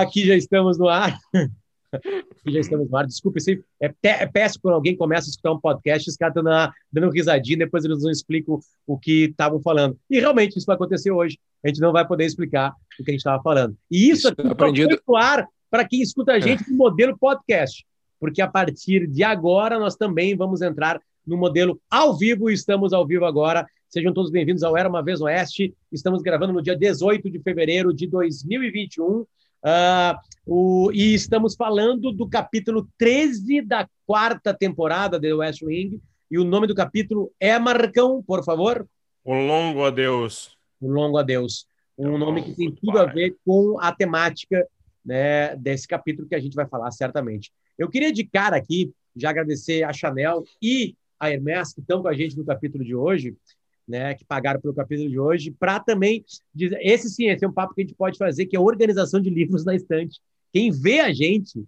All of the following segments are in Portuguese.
Aqui já estamos no ar. Aqui já estamos no ar. Desculpe, é, é péssimo quando alguém começa a escutar um podcast, os caras estão dando risadinha, depois eles não explicam o que estavam falando. E realmente isso vai acontecer hoje. A gente não vai poder explicar o que a gente estava falando. E isso, isso aqui aprendido... foi no ar para quem escuta a gente é. no modelo podcast. Porque a partir de agora nós também vamos entrar no modelo ao vivo. Estamos ao vivo agora. Sejam todos bem-vindos ao Era Uma Vez Oeste. Estamos gravando no dia 18 de fevereiro de 2021. Uh, o, e estamos falando do capítulo 13 da quarta temporada de West Wing. E o nome do capítulo é Marcão, por favor. O Longo Adeus. O Longo Adeus. Um nome que tem tudo a ver com a temática né, desse capítulo que a gente vai falar certamente. Eu queria de cara aqui já agradecer a Chanel e a Hermes, que estão com a gente no capítulo de hoje, né, que pagaram pelo capítulo de hoje, para também dizer, esse sim, esse é um papo que a gente pode fazer, que é organização de livros na estante. Quem vê a gente,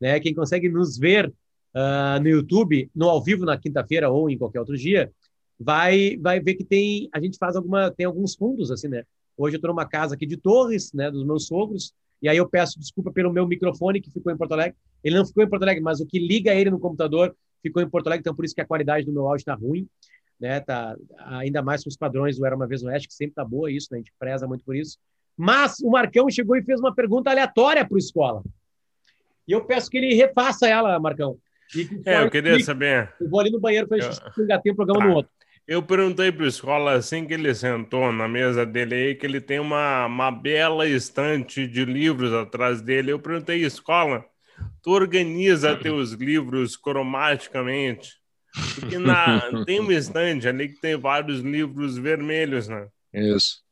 né, quem consegue nos ver uh, no YouTube, no ao vivo na quinta-feira ou em qualquer outro dia, vai vai ver que tem a gente faz alguma tem alguns fundos assim, né? Hoje eu estou numa casa aqui de Torres, né, dos meus sogros, e aí eu peço desculpa pelo meu microfone que ficou em Porto Alegre. Ele não ficou em Porto Alegre, mas o que liga ele no computador ficou em Porto Alegre, então por isso que a qualidade do meu áudio está ruim, né? Tá ainda mais com os padrões do Era uma vez no Oeste, que sempre tá boa isso, né? A gente preza muito por isso. Mas o Marcão chegou e fez uma pergunta aleatória para o escola. E eu peço que ele refaça ela, Marcão. é, eu queria saber. Eu vou ali no banheiro para eu... engatar um programa tá. no outro. Eu perguntei para o escola assim que ele sentou na mesa dele aí, que ele tem uma, uma bela estante de livros atrás dele. Eu perguntei, escola, tu organiza teus livros cromaticamente? Porque na, tem uma estante ali que tem vários livros vermelhos, né? Isso.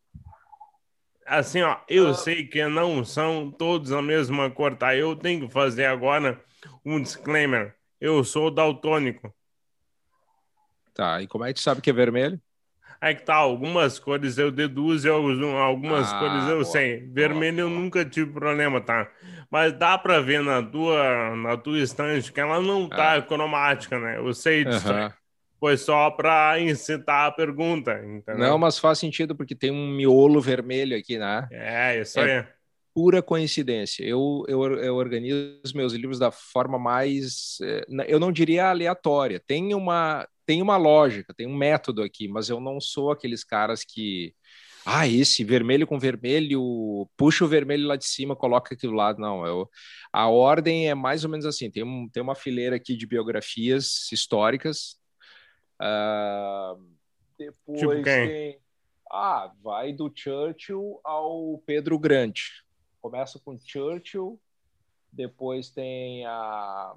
Assim, ó, eu ah. sei que não são todos a mesma cor, tá? Eu tenho que fazer agora um disclaimer. Eu sou daltônico. Tá, e como é que tu sabe que é vermelho? Aí que tá, algumas cores eu deduzo, algumas ah, cores eu boa, sei. Vermelho boa, eu nunca tive problema, tá? Mas dá pra ver na tua, na tua estante que ela não tá é. cromática, né? Eu sei disso. Foi só para incitar a pergunta, entendeu? Não, mas faz sentido porque tem um miolo vermelho aqui, né? É, isso é aí. Pura coincidência. Eu, eu, eu organizo meus livros da forma mais, eh, eu não diria aleatória. Tem uma, tem uma lógica, tem um método aqui, mas eu não sou aqueles caras que. Ah, esse vermelho com vermelho, puxa o vermelho lá de cima, coloca aqui do lado. Não, eu, a ordem é mais ou menos assim: tem, um, tem uma fileira aqui de biografias históricas. Uh, depois tipo tem. Ah, vai do Churchill ao Pedro Grande. Começa com Churchill, depois tem a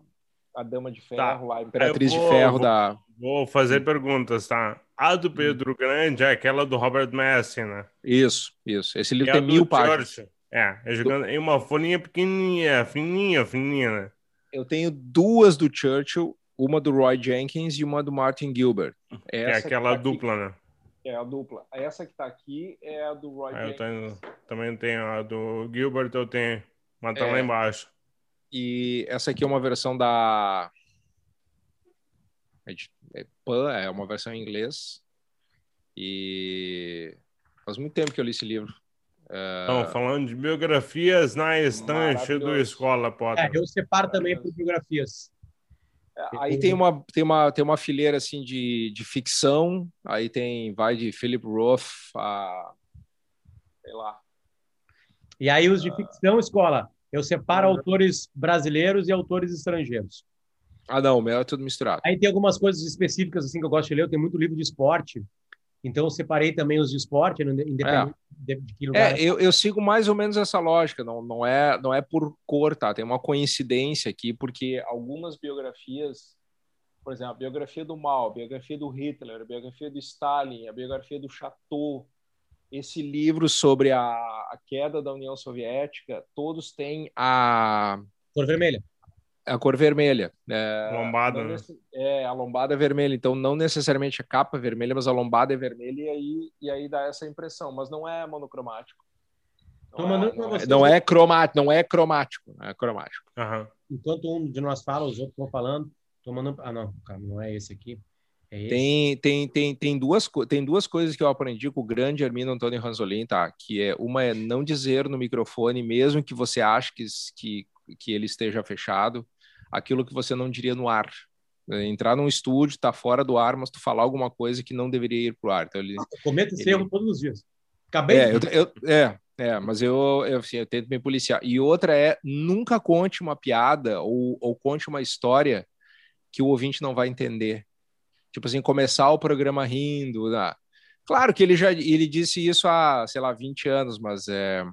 a Dama de Ferro, tá. a Imperatriz vou, de Ferro vou, da. Vou fazer perguntas, tá? A do Pedro hum. Grande é aquela do Robert Messi, né? Isso, isso. Esse livro tem mil páginas. É, é jogando em uma folhinha pequenininha, fininha, fininha, né? Eu tenho duas do Churchill, uma do Roy Jenkins e uma do Martin Gilbert. Essa é aquela tá dupla, aqui, né? É a dupla. Essa que tá aqui é a do Roy ah, Jenkins. Tenho, também tenho a do Gilbert, eu tenho, mas tá é, lá embaixo. E essa aqui é uma versão da. É Pan, é uma versão em inglês. E faz muito tempo que eu li esse livro. Estão falando de biografias na estante do Escola Potter. É, eu separo também por biografias. É, aí tem uma, tem uma, tem uma fileira assim de, de ficção, aí tem, vai de Philip Roth a. sei lá. E aí os de ficção, escola, eu separo uhum. autores brasileiros e autores estrangeiros. Ah, não, o meu é tudo misturado. Aí tem algumas coisas específicas assim que eu gosto de ler. Eu tenho muito livro de esporte, então eu separei também os de esporte, independente é. de, de que lugar. É, eu, eu, sigo mais ou menos essa lógica. Não, não é, não é por cor, tá? Tem uma coincidência aqui, porque algumas biografias, por exemplo, a biografia do Mao, a biografia do Hitler, a biografia do Stalin, a biografia do Chateau, esse livro sobre a, a, queda da União Soviética, todos têm a cor vermelha. A cor vermelha. É, lombada, né? É, a lombada é vermelha. Então, não necessariamente a capa é vermelha, mas a lombada é vermelha e aí, e aí dá essa impressão. Mas não é monocromático. Não, é, não, é, não é cromático, não é cromático, não é cromático. Uhum. Enquanto um de nós fala, os outros vão falando, tomando. Ah, não, não é esse aqui. É tem, tem, tem, tem, duas, tem duas coisas que eu aprendi com o grande Armindo Antônio Ranzolin, tá? Que é uma é não dizer no microfone, mesmo que você ache que, que, que ele esteja fechado, aquilo que você não diria no ar. É, entrar num estúdio, tá fora do ar, mas tu falar alguma coisa que não deveria ir pro ar. Então ele, cometa esse ele... erro todos os dias. Acabei. É, eu, eu, é, é, mas eu, eu, assim, eu tento me policiar. E outra é nunca conte uma piada ou, ou conte uma história que o ouvinte não vai entender. Tipo assim, começar o programa rindo. Né? Claro que ele já ele disse isso há, sei lá, 20 anos, mas é,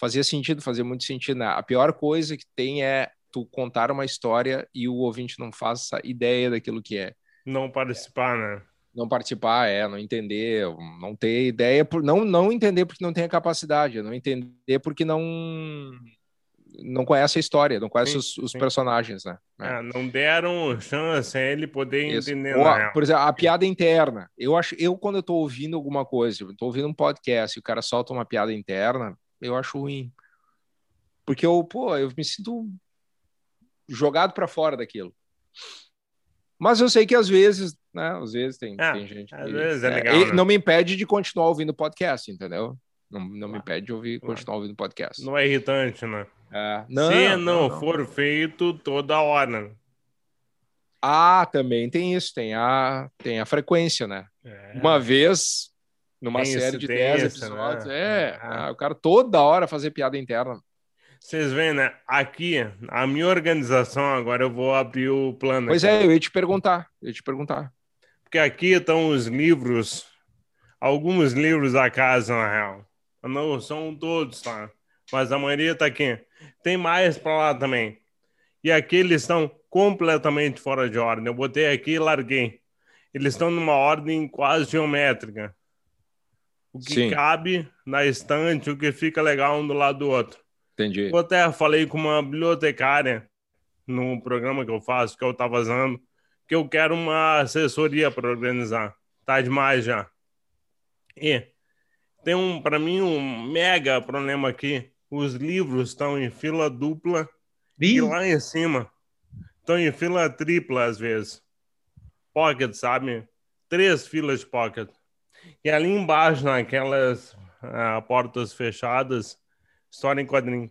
fazia sentido, fazia muito sentido. Né? A pior coisa que tem é tu contar uma história e o ouvinte não faça ideia daquilo que é. Não participar, né? Não participar, é, não entender, não ter ideia, por não, não entender porque não tem a capacidade, não entender porque não não conhece a história, não conhece sim, os, os personagens, né? É, não deram chance a ele poder Isso. entender. Ou, por exemplo, a piada interna. Eu acho, eu quando eu tô ouvindo alguma coisa, eu tô ouvindo um podcast e o cara solta uma piada interna, eu acho ruim. Porque eu, pô, eu me sinto jogado para fora daquilo. Mas eu sei que às vezes, né? Às vezes tem, ah, tem gente. Às que, vezes é, é legal. Né? Não me impede de continuar ouvindo podcast, entendeu? Não, não me impede de ouvir, continuar ouvindo podcast. Não é irritante, né? É. Não, Se não, não, for feito toda hora. Ah, também tem isso, tem a, tem a frequência, né? É. Uma vez, numa tem série de 10 episódios, né? é, é. Ah, o cara toda hora fazer piada interna. Vocês veem, né? Aqui, a minha organização, agora eu vou abrir o plano. Pois é, eu ia te perguntar, eu ia te perguntar. Porque aqui estão os livros, alguns livros da casa, na real. Não são todos, tá? Mas a maioria está aqui. Tem mais para lá também. E aqui eles estão completamente fora de ordem. Eu botei aqui e larguei. Eles estão numa ordem quase geométrica. O que Sim. cabe na estante, o que fica legal um do lado do outro. Entendi. Eu até falei com uma bibliotecária no programa que eu faço, que eu estava usando, que eu quero uma assessoria para organizar. Tá demais já. E tem um, para mim, um mega problema aqui. Os livros estão em fila dupla e lá em cima estão em fila tripla às vezes. Pocket, sabe? Três filas de pocket. E ali embaixo, naquelas uh, portas fechadas, História em quadrinho.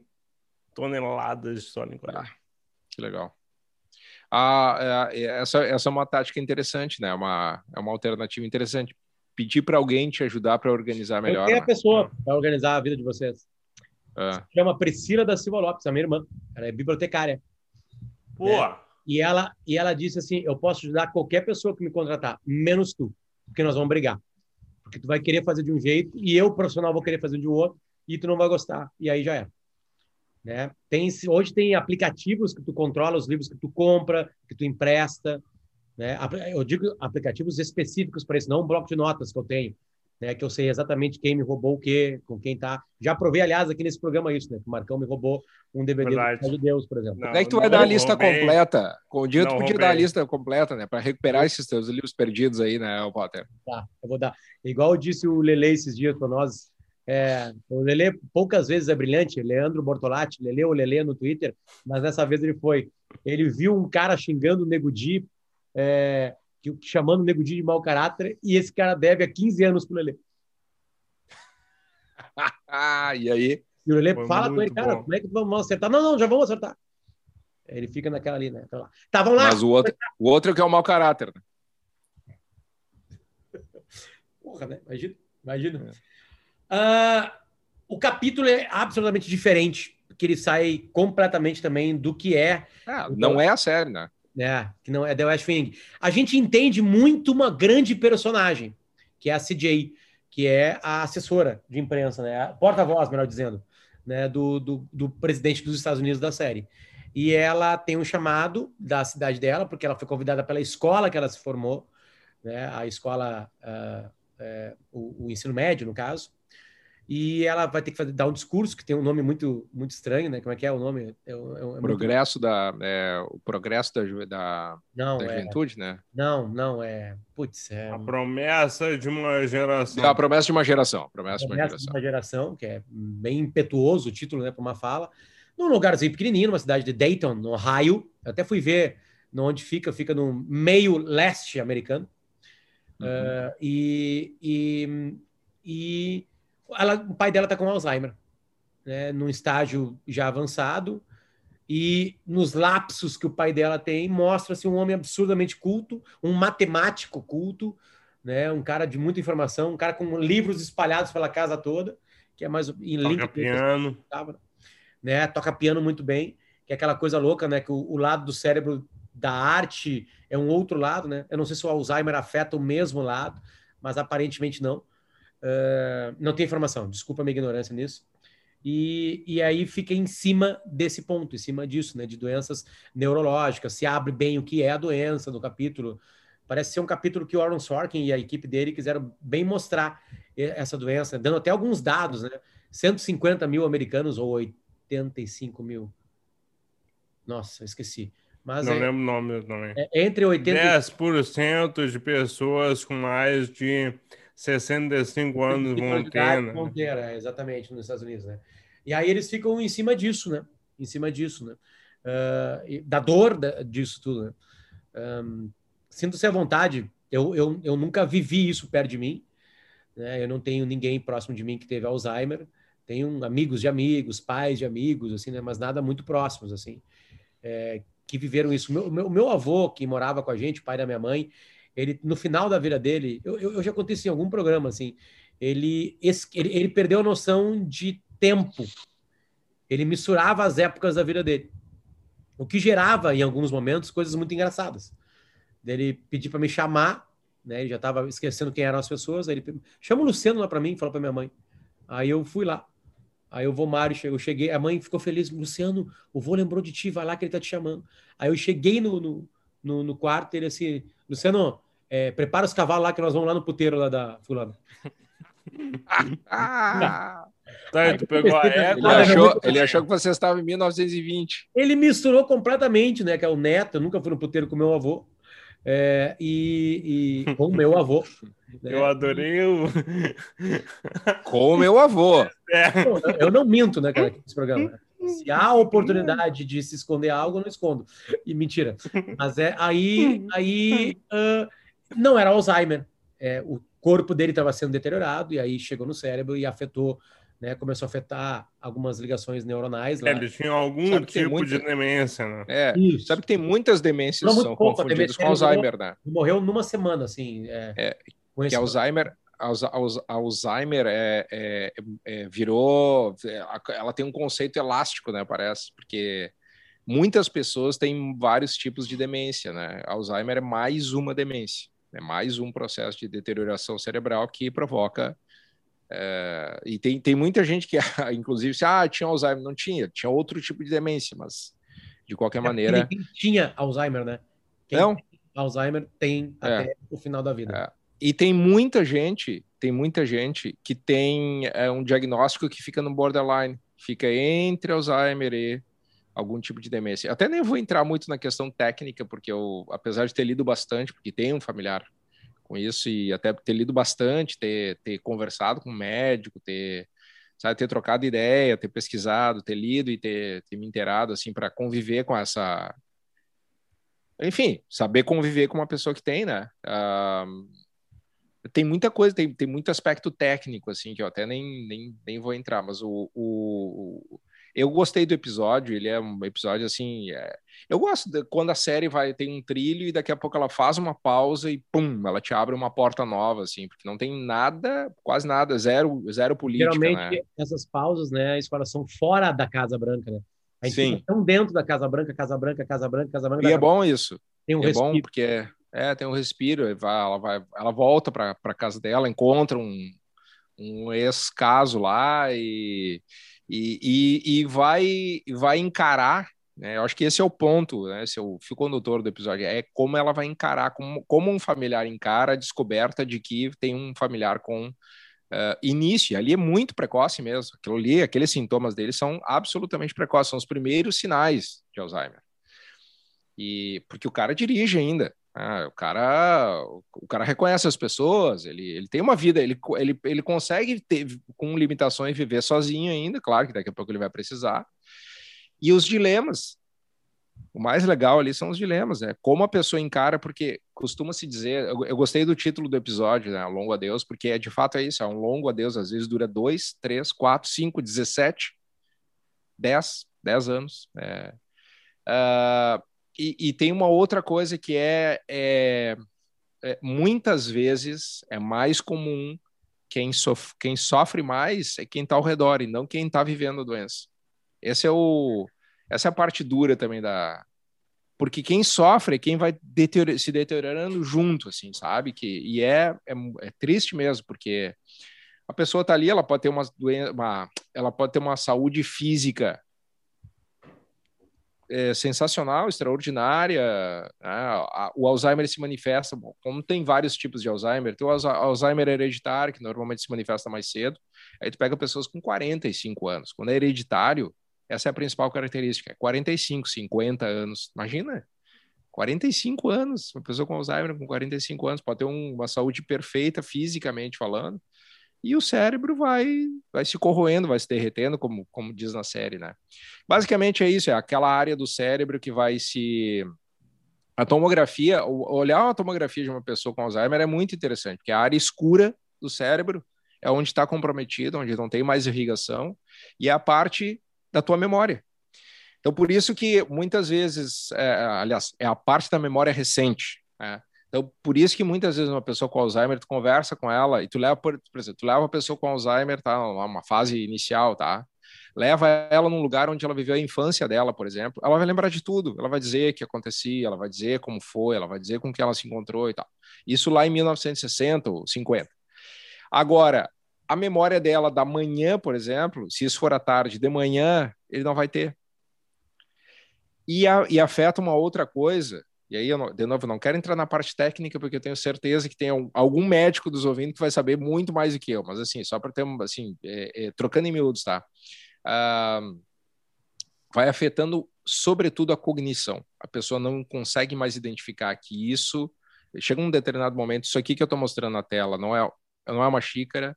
Toneladas de história em quadrinho. Ah, que legal. Ah, é, é, essa, essa é uma tática interessante, né? É uma, é uma alternativa interessante. Pedir para alguém te ajudar para organizar melhor. Quem é a né? pessoa para organizar a vida de vocês? É. chama Priscila da Silva Lopes, a minha irmã. Ela é bibliotecária. Pô! É. E, ela, e ela disse assim: Eu posso ajudar qualquer pessoa que me contratar, menos tu, porque nós vamos brigar. Porque tu vai querer fazer de um jeito e eu, profissional, vou querer fazer de outro e tu não vai gostar. E aí já é. Né? Tem, hoje tem aplicativos que tu controla os livros que tu compra, que tu empresta. Né? Eu digo aplicativos específicos para isso, não um bloco de notas que eu tenho. Né, que eu sei exatamente quem me roubou o quê, com quem tá. Já provei, aliás, aqui nesse programa isso, né? Que o Marcão me roubou um DVD Verdade. de Deus, por exemplo. Como é que tu vai dar a lista roubei. completa? Com o dia não tu podia roubei. dar a lista completa, né? Para recuperar esses teus livros perdidos aí, né, Potter? Tá, eu vou dar. Igual disse o Lele esses dias para nós, é, o Lele poucas vezes é brilhante, Leandro Bortolatti, Lele ou Lele no Twitter, mas dessa vez ele foi. Ele viu um cara xingando o Nego Di, é, chamando o Nego Di de mau caráter, e esse cara deve há 15 anos pro Lele. e aí? E o Lele fala com ele, cara, bom. como é que vamos acertar? Não, não, já vamos acertar. Ele fica naquela ali, né? Estavam lá. Mas o outro, o outro é que é o mau caráter. Né? Porra, né? Imagina. Imagina. É. Uh, o capítulo é absolutamente diferente, porque ele sai completamente também do que é. Ah, não é a série, né? É, que não é The West Wing. A gente entende muito uma grande personagem, que é a CJ, que é a assessora de imprensa, né? Porta-voz, melhor dizendo, né? Do, do, do, presidente dos Estados Unidos da série. E ela tem um chamado da cidade dela, porque ela foi convidada pela escola que ela se formou, né? A escola, uh, uh, o, o ensino médio, no caso e ela vai ter que fazer, dar um discurso que tem um nome muito muito estranho, né? Como é que é o nome? É, é, é progresso muito... da é, o progresso da, da, não, da é. juventude, né? Não, não é. Putz, é a promessa de uma geração. A promessa de uma geração. Promessa, de uma geração. de uma geração, que é bem impetuoso o título, né? Para uma fala, num lugarzinho pequenininho, numa cidade de Dayton, no Ohio. Eu até fui ver onde fica, fica no meio leste americano, Uhum. Uh, e, e, e ela, o pai dela está com Alzheimer, né, num estágio já avançado. E nos lapsos que o pai dela tem, mostra-se um homem absurdamente culto, um matemático culto, né, um cara de muita informação, um cara com livros espalhados pela casa toda, que é mais em link. Toca piano. Né, toca piano muito bem, que é aquela coisa louca, né, que o, o lado do cérebro da arte é um outro lado, né? Eu não sei se o Alzheimer afeta o mesmo lado, mas aparentemente não. Uh, não tem informação, desculpa a minha ignorância nisso. E, e aí fica em cima desse ponto, em cima disso, né? De doenças neurológicas, se abre bem o que é a doença no capítulo. Parece ser um capítulo que o Aaron Sorkin e a equipe dele quiseram bem mostrar essa doença, dando até alguns dados, né? 150 mil americanos ou 85 mil. Nossa, esqueci mas não é, lembro o nome também. É entre 80 10% de pessoas com mais de 65 anos? Vão ter, é, exatamente, nos Estados Unidos, né? E aí eles ficam em cima disso, né? Em cima disso, né? Uh, da dor da, disso tudo, né? Um, Sinto-se à vontade. Eu, eu, eu nunca vivi isso perto de mim. Né? Eu não tenho ninguém próximo de mim que teve Alzheimer. Tenho amigos de amigos, pais de amigos, assim, né? Mas nada muito próximos, assim. É, que viveram isso. Meu, meu, meu avô, que morava com a gente, pai da minha mãe, ele, no final da vida dele, eu, eu, já contei isso em algum programa, assim, ele, ele, ele perdeu a noção de tempo. Ele misturava as épocas da vida dele. O que gerava, em alguns momentos, coisas muito engraçadas. Ele pediu para me chamar, né? Ele já estava esquecendo quem eram as pessoas. Aí ele chama o Luciano lá para mim, falou para minha mãe. Aí eu fui lá. Aí o vô Mário chegou, eu cheguei, a mãe ficou feliz, Luciano, o vô lembrou de ti, vai lá que ele tá te chamando. Aí eu cheguei no, no, no, no quarto, ele assim, Luciano, é, prepara os cavalos lá que nós vamos lá no puteiro lá da fulana. ah, tá, tu pegou a égua. Ele achou, ele achou que você estava em 1920. Ele misturou completamente, né? Que é o neto, eu nunca fui no puteiro com meu avô. É, e, e com o meu avô. Né? Eu adorei o. Com o meu avô. É. Eu não minto, né, cara, nesse programa. Se há oportunidade de se esconder algo, eu não escondo. E mentira. Mas é aí, aí uh, não era Alzheimer. É, o corpo dele estava sendo deteriorado e aí chegou no cérebro e afetou, né? Começou a afetar algumas ligações neuronais. Lá. É, ele tinha algum sabe tipo muita... de demência, né? É, Isso. sabe que tem muitas demências que são pouco, confundidas com Alzheimer, né? Morreu numa semana, assim. É, é que Alzheimer, Alzheimer é, é, é, virou. Ela tem um conceito elástico, né? Parece, porque muitas pessoas têm vários tipos de demência, né? Alzheimer é mais uma demência, é mais um processo de deterioração cerebral que provoca. É, e tem, tem muita gente que, inclusive, se ah, tinha Alzheimer, não tinha, tinha outro tipo de demência, mas de qualquer é maneira. Quem tinha Alzheimer, né? Quem não. Alzheimer tem é. até o final da vida. É. E tem muita gente, tem muita gente que tem é, um diagnóstico que fica no borderline, fica entre Alzheimer e algum tipo de demência. Até nem vou entrar muito na questão técnica, porque eu, apesar de ter lido bastante, porque tem um familiar com isso, e até ter lido bastante, ter, ter conversado com um médico, ter, sabe, ter trocado ideia, ter pesquisado, ter lido e ter, ter me inteirado, assim, para conviver com essa. Enfim, saber conviver com uma pessoa que tem, né? Uh, tem muita coisa, tem, tem muito aspecto técnico, assim, que eu até nem, nem, nem vou entrar, mas o, o, eu gostei do episódio, ele é um episódio assim. É... Eu gosto de, quando a série vai tem um trilho e daqui a pouco ela faz uma pausa e pum, ela te abre uma porta nova, assim, porque não tem nada, quase nada, zero, zero política. Geralmente né? essas pausas, né, elas são fora da Casa Branca, né? A gente Sim. tão dentro da Casa Branca, Casa Branca, Casa Branca, Casa Branca. E é bom isso. Tem um é respiro. bom porque é é, tem um respiro, ela, vai, ela volta para casa dela, encontra um, um ex-caso lá e, e, e, e, vai, vai encarar. Né? Eu acho que esse é o ponto, né? é o fio condutor do episódio, é como ela vai encarar, como, como um familiar encara a descoberta de que tem um familiar com uh, início. Ali é muito precoce mesmo. Aquilo ali, aqueles sintomas dele são absolutamente precoces, são os primeiros sinais de Alzheimer. E porque o cara dirige ainda. Ah, o cara, o cara reconhece as pessoas, ele, ele tem uma vida, ele, ele, ele consegue ter, com limitações, viver sozinho ainda, claro que daqui a pouco ele vai precisar. E os dilemas, O mais legal ali são os dilemas, né? Como a pessoa encara, porque costuma se dizer. Eu, eu gostei do título do episódio, né? Longo adeus, porque é de fato é isso, é um longo adeus, às vezes dura dois, três, quatro, cinco, dezessete, dez, dez anos. É. Uh, e, e, tem uma outra coisa que é, é, é muitas vezes é mais comum quem, sof quem sofre mais é quem está ao redor e não quem está vivendo a doença. Esse é o, essa é a parte dura também da. Porque quem sofre é quem vai deterior se deteriorando junto, assim, sabe? Que, e é, é, é triste mesmo, porque a pessoa está ali, ela pode ter uma, uma, ela pode ter uma saúde física é, sensacional, extraordinária. Né? O Alzheimer se manifesta, bom, como tem vários tipos de Alzheimer, tem o Alzheimer hereditário, que normalmente se manifesta mais cedo. Aí tu pega pessoas com 45 anos. Quando é hereditário, essa é a principal característica. É 45, 50 anos. Imagina, 45 anos. Uma pessoa com Alzheimer com 45 anos pode ter um, uma saúde perfeita fisicamente falando, e o cérebro vai vai se corroendo, vai se derretendo, como, como diz na série, né? Basicamente é isso, é aquela área do cérebro que vai se a tomografia, olhar a tomografia de uma pessoa com Alzheimer é muito interessante, porque a área escura do cérebro é onde está comprometido, onde não tem mais irrigação, e é a parte da tua memória. Então, por isso que muitas vezes, é, aliás, é a parte da memória recente. Né? Então, por isso que muitas vezes uma pessoa com Alzheimer, tu conversa com ela e tu leva, por, por exemplo, tu leva uma pessoa com Alzheimer, tá, uma fase inicial, tá? Leva ela num lugar onde ela viveu a infância dela, por exemplo, ela vai lembrar de tudo, ela vai dizer o que acontecia, ela vai dizer como foi, ela vai dizer com que ela se encontrou e tal. Isso lá em 1960 ou 50. Agora, a memória dela da manhã, por exemplo, se isso for à tarde, de manhã, ele não vai ter. E, a, e afeta uma outra coisa, e aí, eu, de novo, não quero entrar na parte técnica, porque eu tenho certeza que tem algum médico dos ouvindo que vai saber muito mais do que eu, mas assim, só para ter, assim, é, é, trocando em miúdos, tá? Ah, vai afetando, sobretudo, a cognição. A pessoa não consegue mais identificar que isso. Chega um determinado momento, isso aqui que eu estou mostrando na tela não é, não é uma xícara,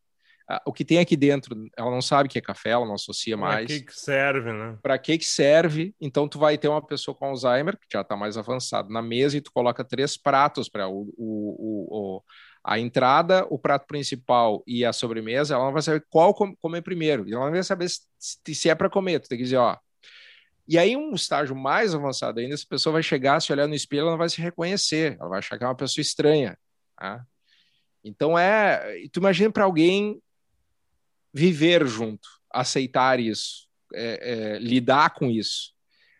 o que tem aqui dentro, ela não sabe que é café, ela não associa mais. Para que, que serve, né? Para que, que serve? Então, tu vai ter uma pessoa com Alzheimer, que já está mais avançado, na mesa e tu coloca três pratos para o, o, o, a entrada, o prato principal e a sobremesa. Ela não vai saber qual comer primeiro. Ela não vai saber se, se é para comer. Tu tem que dizer, ó. E aí, um estágio mais avançado ainda, essa pessoa vai chegar, se olhar no espelho, ela não vai se reconhecer. Ela vai achar que é uma pessoa estranha. Tá? Então, é. Tu imagina para alguém viver junto, aceitar isso, é, é, lidar com isso.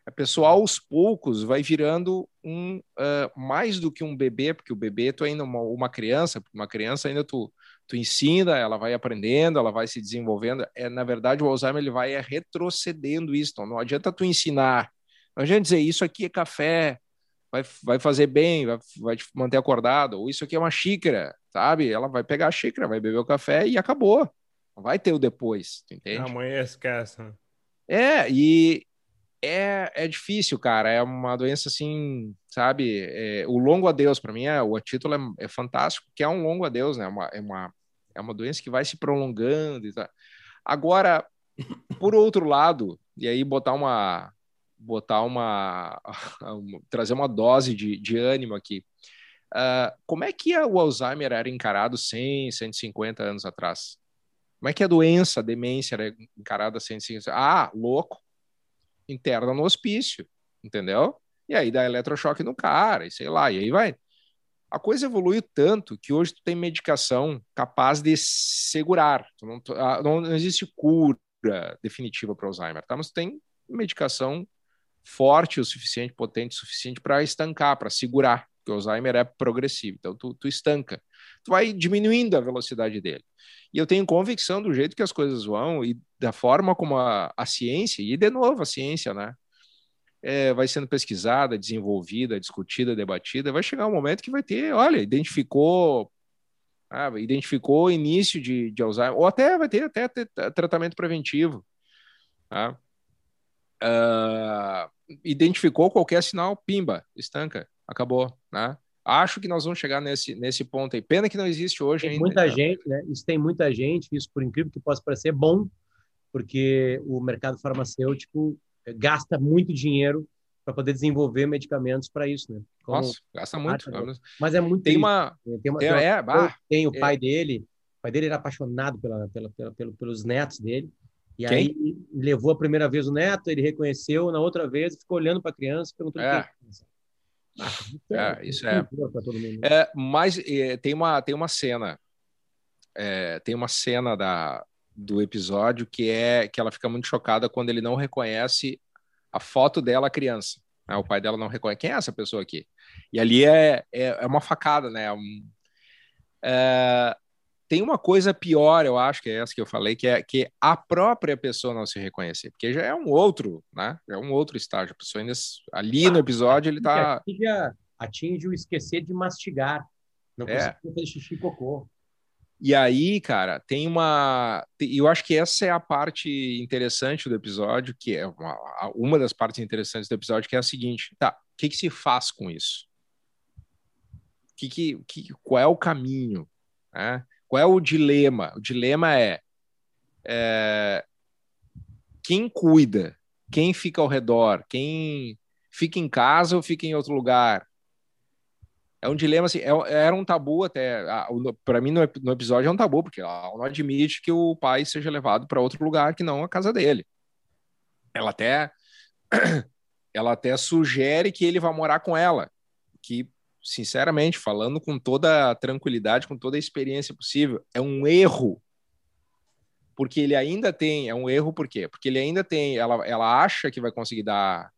A pessoa aos poucos vai virando um uh, mais do que um bebê, porque o bebê tu ainda uma, uma criança, porque uma criança ainda tu, tu ensina, ela vai aprendendo, ela vai se desenvolvendo. É na verdade o Alzheimer ele vai retrocedendo isso. Então não adianta tu ensinar, não adianta dizer isso aqui é café, vai, vai fazer bem, vai, vai te manter acordado, ou isso aqui é uma xícara, sabe? Ela vai pegar a xícara, vai beber o café e acabou. Não vai ter o depois, entende? Amanhã esquece. Né? É, e é, é difícil, cara. É uma doença assim, sabe? É, o longo adeus, para mim, é, o título é, é, fantástico, que é um longo adeus, né? É uma, é, uma, é uma doença que vai se prolongando e tal. Agora, por outro lado, e aí botar uma. botar uma. trazer uma dose de, de ânimo aqui. Uh, como é que o Alzheimer era encarado 100, 150 anos atrás? Como é que a doença, a demência era encarada assim, assim, ah, louco, interna no hospício, entendeu? E aí dá eletrochoque no cara, e sei lá, e aí vai. A coisa evoluiu tanto que hoje tu tem medicação capaz de segurar. Não, ah, não, não existe cura definitiva para Alzheimer, tá? Mas tem medicação forte o suficiente, potente o suficiente para estancar, para segurar, porque o Alzheimer é progressivo. Então tu, tu estanca. Tu vai diminuindo a velocidade dele. E eu tenho convicção do jeito que as coisas vão e da forma como a, a ciência, e de novo a ciência, né? É, vai sendo pesquisada, desenvolvida, discutida, debatida, vai chegar um momento que vai ter, olha, identificou ah, identificou início de, de Alzheimer, ou até vai ter até, até tratamento preventivo. Tá? Uh, identificou qualquer sinal, pimba, estanca, acabou. Né? Acho que nós vamos chegar nesse, nesse ponto aí. Pena que não existe hoje tem ainda. Muita né? gente, né? Isso tem muita gente, isso por incrível que possa parecer bom, porque o mercado farmacêutico gasta muito dinheiro para poder desenvolver medicamentos para isso, né? Como Nossa, gasta muito. Mas é muito tem uma, tem uma, tem, é, bah, tem o é. pai dele, o pai dele era apaixonado pela, pela, pela, pelos netos dele. E Quem? aí levou a primeira vez o neto, ele reconheceu, na outra vez ficou olhando para a criança, perguntou é. Ah, é, isso é. é mas é, tem uma tem uma cena, é, tem uma cena da do episódio que é que ela fica muito chocada quando ele não reconhece a foto dela criança. Né? O pai dela não reconhece quem é essa pessoa aqui. E ali é, é, é uma facada, né? Um, é, tem uma coisa pior, eu acho que é essa que eu falei, que é que a própria pessoa não se reconhecer, porque já é um outro, né? É um outro estágio. A pessoa ainda ali no episódio ele tá atinge, atinge o esquecer de mastigar, não é. consegue fazer xixi e cocô. E aí, cara, tem uma. Eu acho que essa é a parte interessante do episódio, que é uma, uma das partes interessantes do episódio, que é a seguinte: tá, o que, que se faz com isso? Que, que, que, qual é o caminho? Né? Qual é o dilema? O dilema é, é quem cuida, quem fica ao redor, quem fica em casa ou fica em outro lugar, é um dilema assim, é, era um tabu até, para mim no, no, episódio é um tabu, porque ela não admite que o pai seja levado para outro lugar que não a casa dele. Ela até ela até sugere que ele vá morar com ela, que sinceramente, falando com toda a tranquilidade, com toda a experiência possível, é um erro. Porque ele ainda tem, é um erro por quê? Porque ele ainda tem, ela, ela acha que vai conseguir dar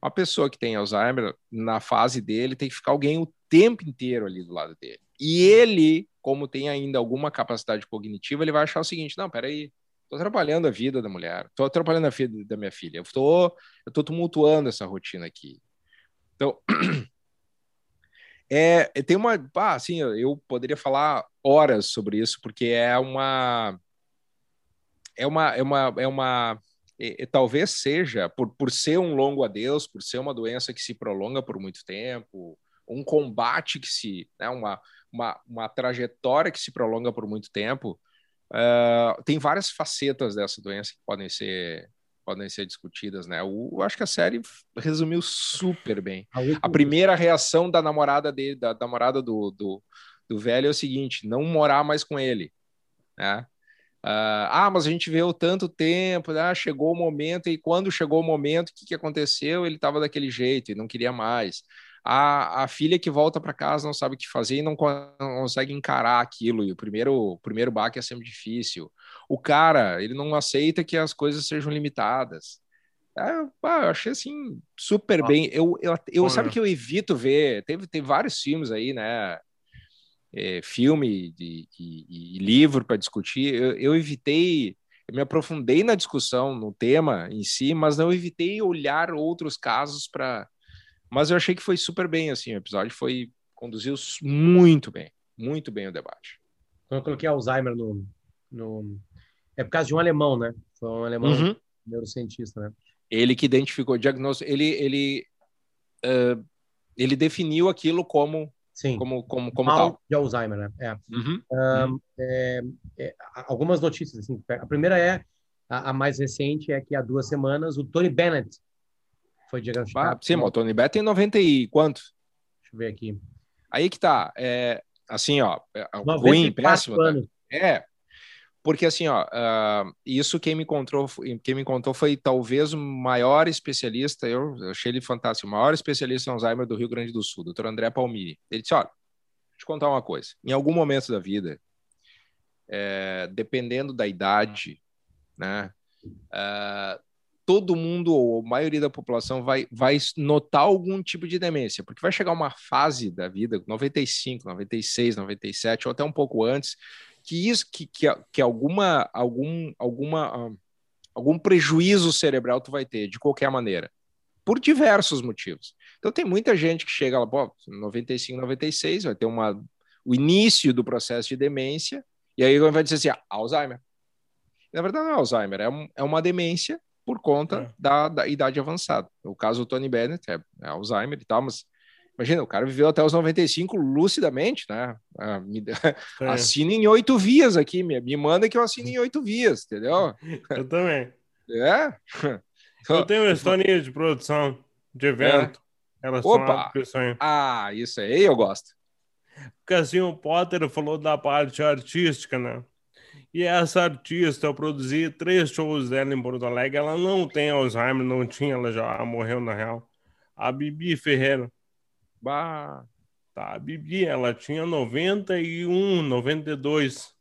uma pessoa que tem Alzheimer, na fase dele, tem que ficar alguém o tempo inteiro ali do lado dele. E ele, como tem ainda alguma capacidade cognitiva, ele vai achar o seguinte: não, peraí, estou atrapalhando a vida da mulher, estou atrapalhando a vida da minha filha, eu estou eu tô tumultuando essa rotina aqui. Então, é, tem uma. Assim, eu poderia falar horas sobre isso, porque é uma. É uma, é uma, é uma e, e, talvez seja por, por ser um longo adeus, por ser uma doença que se prolonga por muito tempo, um combate que se, né, uma, uma, uma trajetória que se prolonga por muito tempo, uh, tem várias facetas dessa doença que podem ser podem ser discutidas, né? Eu acho que a série resumiu super bem. A primeira reação da namorada dele, da, da namorada do, do, do velho é o seguinte: não morar mais com ele, né? Uh, ah, mas a gente veio tanto tempo, né? chegou o momento, e quando chegou o momento, o que, que aconteceu? Ele estava daquele jeito e não queria mais a, a filha que volta para casa não sabe o que fazer e não, não, consegue encarar aquilo, e o primeiro, o primeiro baque é sempre difícil. O cara, ele não aceita que as coisas sejam limitadas. É, eu achei assim super ah, bem. Eu, eu, eu sabe que eu evito ver. Teve, teve vários filmes aí, né? É, filme de, e, e livro para discutir. Eu, eu evitei eu me aprofundei na discussão, no tema em si, mas não evitei olhar outros casos para mas eu achei que foi super bem, assim, o episódio foi conduziu muito bem, muito bem o debate. Quando eu coloquei Alzheimer no, no... É por causa de um alemão, né? Foi um alemão uhum. neurocientista, né? Ele que identificou o diagnóstico, ele, ele, uh, ele definiu aquilo como Sim. Como, como, como Mal tal. de Alzheimer, né? É. Uhum. Um, é, é, algumas notícias, assim. A primeira é, a, a, mais recente é que há duas semanas o Tony Bennett, foi diagnosticado. Ah, sim, o Tony Bennett tem 90 e quanto? Deixa eu ver aqui. Aí que tá. É, assim, ó. É, ruim, péssimo. Tá? É. Porque assim, ó, uh, isso quem me encontrou, quem me contou foi talvez o maior especialista, eu, achei ele fantástico, o maior especialista em Alzheimer do Rio Grande do Sul, doutor André Palmini. Ele disse: olha, deixa eu te contar uma coisa. Em algum momento da vida, é, dependendo da idade, né, uh, todo mundo, ou a maioria da população, vai, vai notar algum tipo de demência, porque vai chegar uma fase da vida, 95, 96, 97, ou até um pouco antes, que isso que, que, que alguma algum alguma uh, algum prejuízo cerebral tu vai ter de qualquer maneira por diversos motivos então tem muita gente que chega lá pô 95 96 vai ter uma o início do processo de demência e aí vai dizer assim ah, Alzheimer na verdade não é Alzheimer é, um, é uma demência por conta é. da, da, idade avançada. O caso do Tony Bennett é, é, Alzheimer e tal, mas imagina, o cara viveu até os 95 lucidamente, né? Ah, me, é. Assina em oito vias aqui, me, me manda que eu assine em oito vias, entendeu? Eu também. É? Eu tenho uma historinha de produção. de evento. É. Opa! Ah, isso aí eu gosto. Porque assim, o Potter falou da parte artística, né? E essa artista, eu produzi três shows dela em Porto Alegre. Ela não tem Alzheimer, não tinha, ela já morreu na real. A Bibi Ferreira. Bah. Tá, a Bibi, ela tinha 91, 92,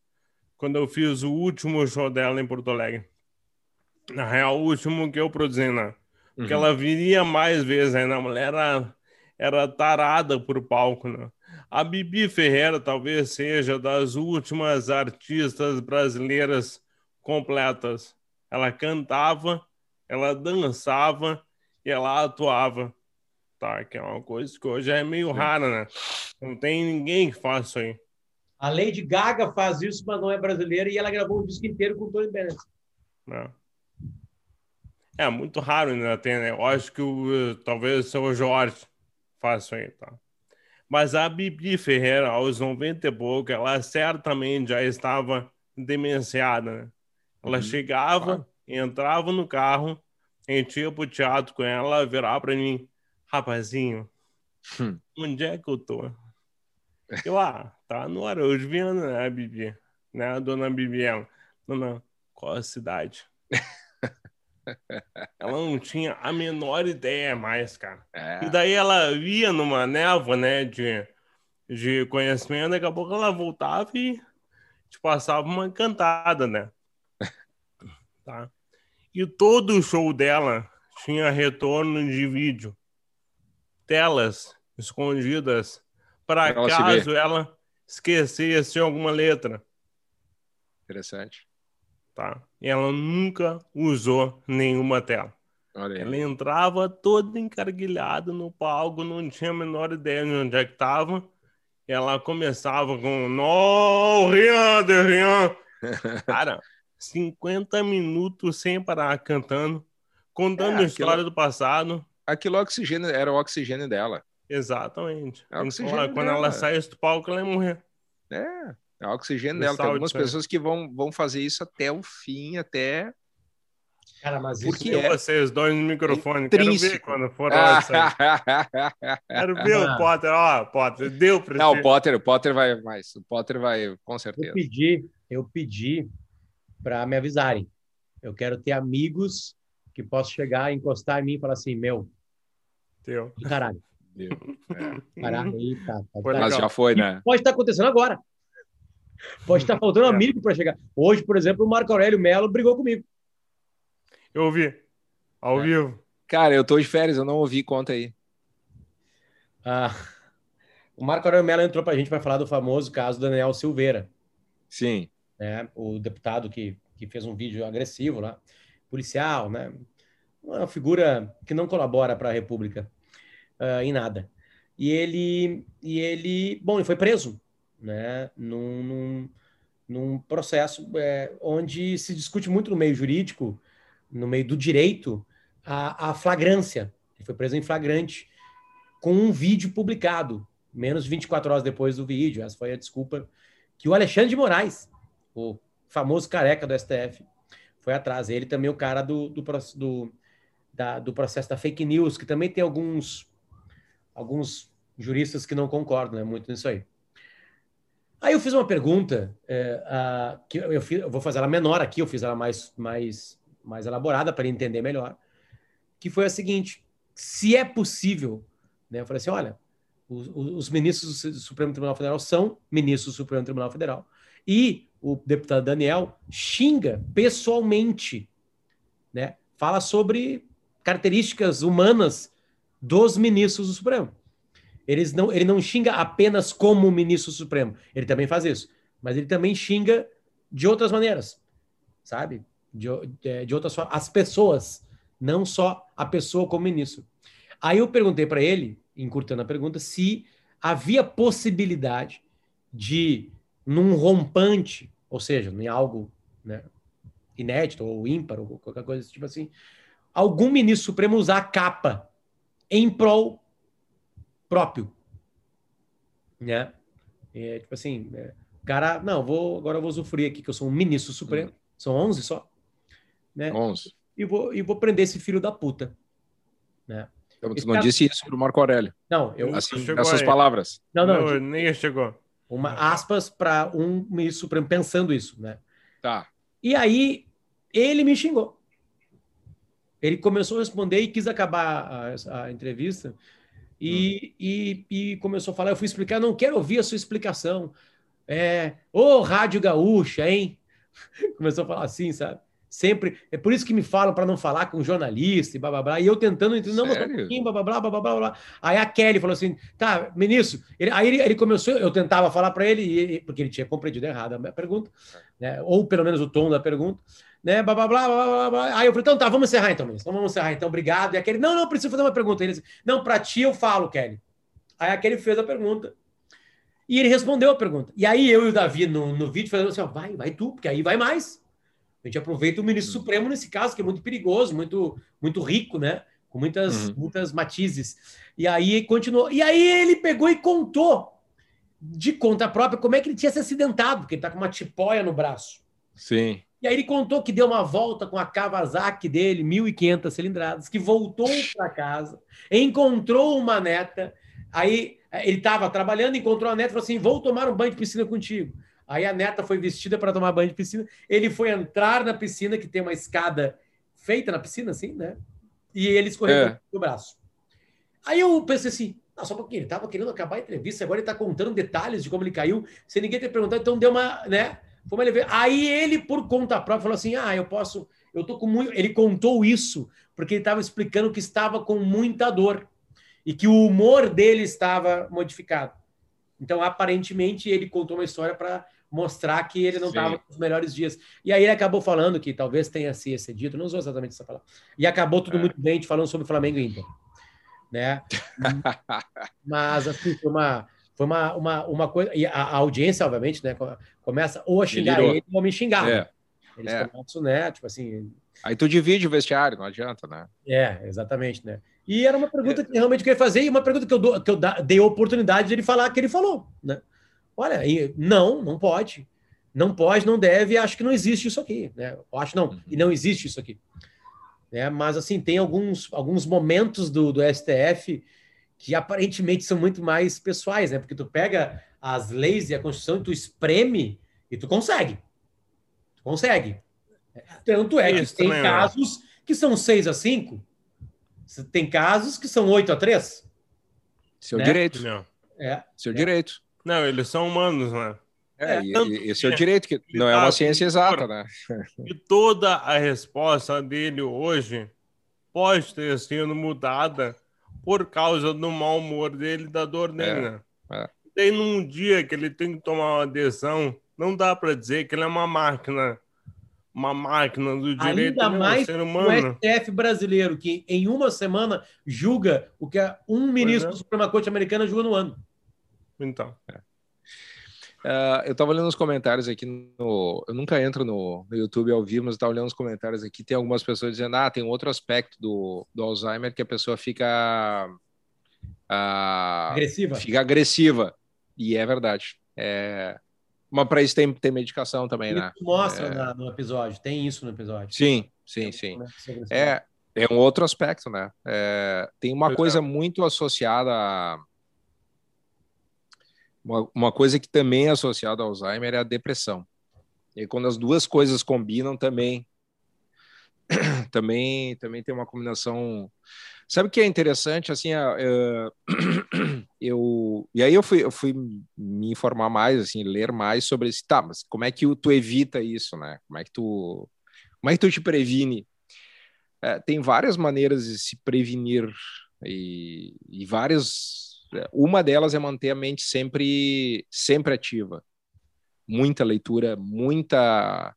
quando eu fiz o último show dela em Porto Alegre. Na real, o último que eu produzi, né? Porque uhum. ela viria mais vezes, né? A mulher era, era tarada por palco, né? A Bibi Ferreira talvez seja das últimas artistas brasileiras completas. Ela cantava, ela dançava e ela atuava. Tá, que é uma coisa que hoje é meio rara, né? Não tem ninguém que faça isso aí. A Lady Gaga faz isso, mas não é brasileira, e ela gravou o disco inteiro com o Tony Bennett. É. é muito raro ainda tem, né? Eu acho que o, talvez o seu Jorge faça isso aí, tá? Mas a Bibi Ferreira, aos 90 e pouco, ela certamente já estava demenciada. Né? Ela uhum. chegava, entrava no carro, a gente ia pro teatro com ela, virar para mim, rapazinho, hum. onde é que eu tô? Eu, ah, tá no Araújo Viana, né, Bibi? Né, a dona Bibi, ela, dona, qual a cidade? ela não tinha a menor ideia mais, cara. É. E daí ela via numa névoa, né, de, de conhecimento, daqui a pouco ela voltava e te passava uma cantada, né? tá? E todo o show dela tinha retorno de vídeo, telas escondidas, para caso ela esquecesse alguma letra. Interessante tá? E ela nunca usou nenhuma tela. Ela entrava toda encarguilhada no palco, não tinha a menor ideia de onde é que estava. Ela começava com No, Rian, de Rian. Cara, 50 minutos sem parar cantando, contando é, a história do passado. Aquilo oxigênio, era o oxigênio dela. Exatamente. É oxigênio quando dela. ela saísse do palco, ela ia morrer. É, é o oxigênio dela. Tem algumas pessoas que vão, vão fazer isso até o fim, até. Cara, mas Porque isso é vocês dois no microfone. Quero ver quando for a Quero ver o Potter. Ó, Potter, deu pra Não, o Potter, o Potter vai mais. O Potter vai, com certeza. Eu pedi, eu pedi para me avisarem. Eu quero ter amigos que possam chegar, encostar em mim e falar assim, meu. Teu. Caralho. Deu. É. Caralho, aí, tá, tá, Mas já foi, né? pode estar acontecendo agora. Pode estar faltando um é. amigo para chegar. Hoje, por exemplo, o Marco Aurélio Melo brigou comigo. Eu ouvi. Ao é. vivo. Cara, eu tô de férias, eu não ouvi, conta aí. Ah, o Marco Aurélio Mello entrou para a gente para falar do famoso caso do Daniel Silveira. Sim. Né? O deputado que, que fez um vídeo agressivo lá, policial, né? Uma figura que não colabora para a República uh, em nada. E ele, e ele, bom, ele foi preso né, num, num, num processo é, onde se discute muito no meio jurídico, no meio do direito, a, a flagrância. Ele foi preso em flagrante com um vídeo publicado, menos de 24 horas depois do vídeo. Essa foi a desculpa que o Alexandre de Moraes, o famoso careca do STF, foi atrás. Ele também é o cara do, do, do, da, do processo da fake news, que também tem alguns, alguns juristas que não concordam né, muito nisso aí. Aí eu fiz uma pergunta, é, a, que eu, fiz, eu, vou fazer ela menor aqui, eu fiz ela mais, mais, mais elaborada para entender melhor, que foi a seguinte: se é possível, né, eu falei assim, olha, os, os ministros do Supremo Tribunal Federal são ministros do Supremo Tribunal Federal. E o deputado Daniel xinga pessoalmente, né, fala sobre características humanas dos ministros do Supremo. Eles não, ele não xinga apenas como ministro supremo, ele também faz isso, mas ele também xinga de outras maneiras, sabe? De, de, de outras formas, as pessoas, não só a pessoa como ministro. Aí eu perguntei para ele, encurtando a pergunta, se havia possibilidade de, num rompante, ou seja, em algo né, inédito ou ímpar, ou qualquer coisa tipo assim, algum ministro supremo usar a capa em prol próprio. Né? É, tipo assim, é, cara, não, vou, agora eu vou usufruir aqui que eu sou um ministro supremo. Hum. São 11 só. Né? 11. E vou, e vou prender esse filho da puta. Né? Então, tu não cara... disse isso para o Marco Aurélio. Não, eu. Assim, essas palavras. Não, não. não nem chegou. Uma aspas para um ministro supremo pensando isso, né? Tá. E aí ele me xingou. Ele começou a responder e quis acabar a, a entrevista e, hum. e, e, começou a falar. Eu fui explicar, não quero ouvir a sua explicação. É, ô, oh, Rádio Gaúcha, hein? começou a falar assim, sabe? Sempre. É por isso que me falam para não falar com jornalista e blá blá blá. E eu tentando entender, não, mas um pouquinho, blá blá blá blá blá blá. Aí a Kelly falou assim: tá, ministro. Ele, aí ele, ele, começou, eu tentava falar para ele, porque ele tinha compreendido errado a pergunta, né? ou pelo menos o tom da pergunta, né? Blá blá blá blá blá. Aí eu falei: então tá, vamos encerrar então. Então vamos encerrar então, obrigado. E a Kelly: não, não, preciso fazer uma pergunta. Ele disse: não, para ti eu falo, Kelly. Aí a Kelly fez a pergunta. E ele respondeu a pergunta. E aí eu e o Davi no, no vídeo falando assim: ó, vai, vai tu, porque aí vai mais. A gente aproveita o ministro uhum. Supremo nesse caso, que é muito perigoso, muito, muito rico, né? Com muitas, uhum. muitas matizes. E aí continuou. E aí ele pegou e contou de conta própria como é que ele tinha se acidentado, porque ele tá com uma tipóia no braço. Sim. E aí ele contou que deu uma volta com a Kawasaki dele, 1.500 cilindradas, que voltou para casa, encontrou uma neta, aí ele estava trabalhando, encontrou a neta e falou assim, vou tomar um banho de piscina contigo. Aí a neta foi vestida para tomar banho de piscina. Ele foi entrar na piscina, que tem uma escada feita na piscina, assim, né? E ele escorregou é. no braço. Aí eu pensei assim, não, só porque ele estava querendo acabar a entrevista, agora ele está contando detalhes de como ele caiu, sem ninguém ter perguntado, então deu uma, né? Como ele. Aí ele, por conta própria, falou assim: ah, eu posso, eu tô com muito. Ele contou isso porque ele estava explicando que estava com muita dor e que o humor dele estava modificado. Então, aparentemente, ele contou uma história para mostrar que ele não estava nos melhores dias. E aí ele acabou falando que talvez tenha se excedido, não usou exatamente essa palavra. E acabou tudo é. muito bem, falando sobre Flamengo e Inter. Né? Mas, assim, foi uma, foi uma, uma, uma coisa. E a, a audiência, obviamente, né, começa ou a xingar Delirou. ele ou a me xingar. É. Né? Eles é. começam, né? Tipo assim. Aí tu divide o vestiário, não adianta, né? É, exatamente, né? E era uma pergunta que realmente eu queria fazer, e uma pergunta que eu, dou, que eu dei a oportunidade de ele falar que ele falou, né? Olha, não, não pode. Não pode, não deve, acho que não existe isso aqui. Né? Eu acho não, e não existe isso aqui. É, mas, assim, tem alguns, alguns momentos do, do STF que aparentemente são muito mais pessoais, né? Porque tu pega as leis e a Constituição e tu espreme e tu consegue. Tu consegue. Tanto é que tem é. casos que são 6 a 5, tem casos que são 8 a 3. Seu né? direito. Não. É. Seu é. direito. Não, eles são humanos, né? É, é e, esse é o direito, que não é uma ciência exata, né? E toda a resposta dele hoje pode ter sido mudada por causa do mau humor dele e da dor dele, é, né? É. Tem num dia que ele tem que tomar uma decisão, não dá para dizer que ele é uma máquina, uma máquina do direito Ainda mais ser humano. o STF brasileiro, que em uma semana julga o que um ministro é. da Suprema Corte Americana julga no ano. Então. É. Uh, eu estava olhando os comentários aqui no. Eu nunca entro no, no YouTube ao vivo, mas estava olhando os comentários aqui. Tem algumas pessoas dizendo: ah, tem um outro aspecto do, do Alzheimer que a pessoa fica. Uh, agressiva. Fica agressiva. E é verdade. É... Mas para isso tem, tem medicação também, né? Mostra é... na, no episódio, tem isso no episódio. Sim, sim, sim. É, é um outro aspecto, né? É, tem uma coisa muito associada a uma, uma coisa que também é associada ao Alzheimer é a depressão. E quando as duas coisas combinam, também também também tem uma combinação. Sabe o que é interessante? Assim, eu e aí eu fui, eu fui me informar mais, assim, ler mais sobre esse. Tá, mas como é que tu evita isso, né? Como é que tu como é que tu te previne? É, tem várias maneiras de se prevenir e, e várias uma delas é manter a mente sempre, sempre ativa. Muita leitura, muita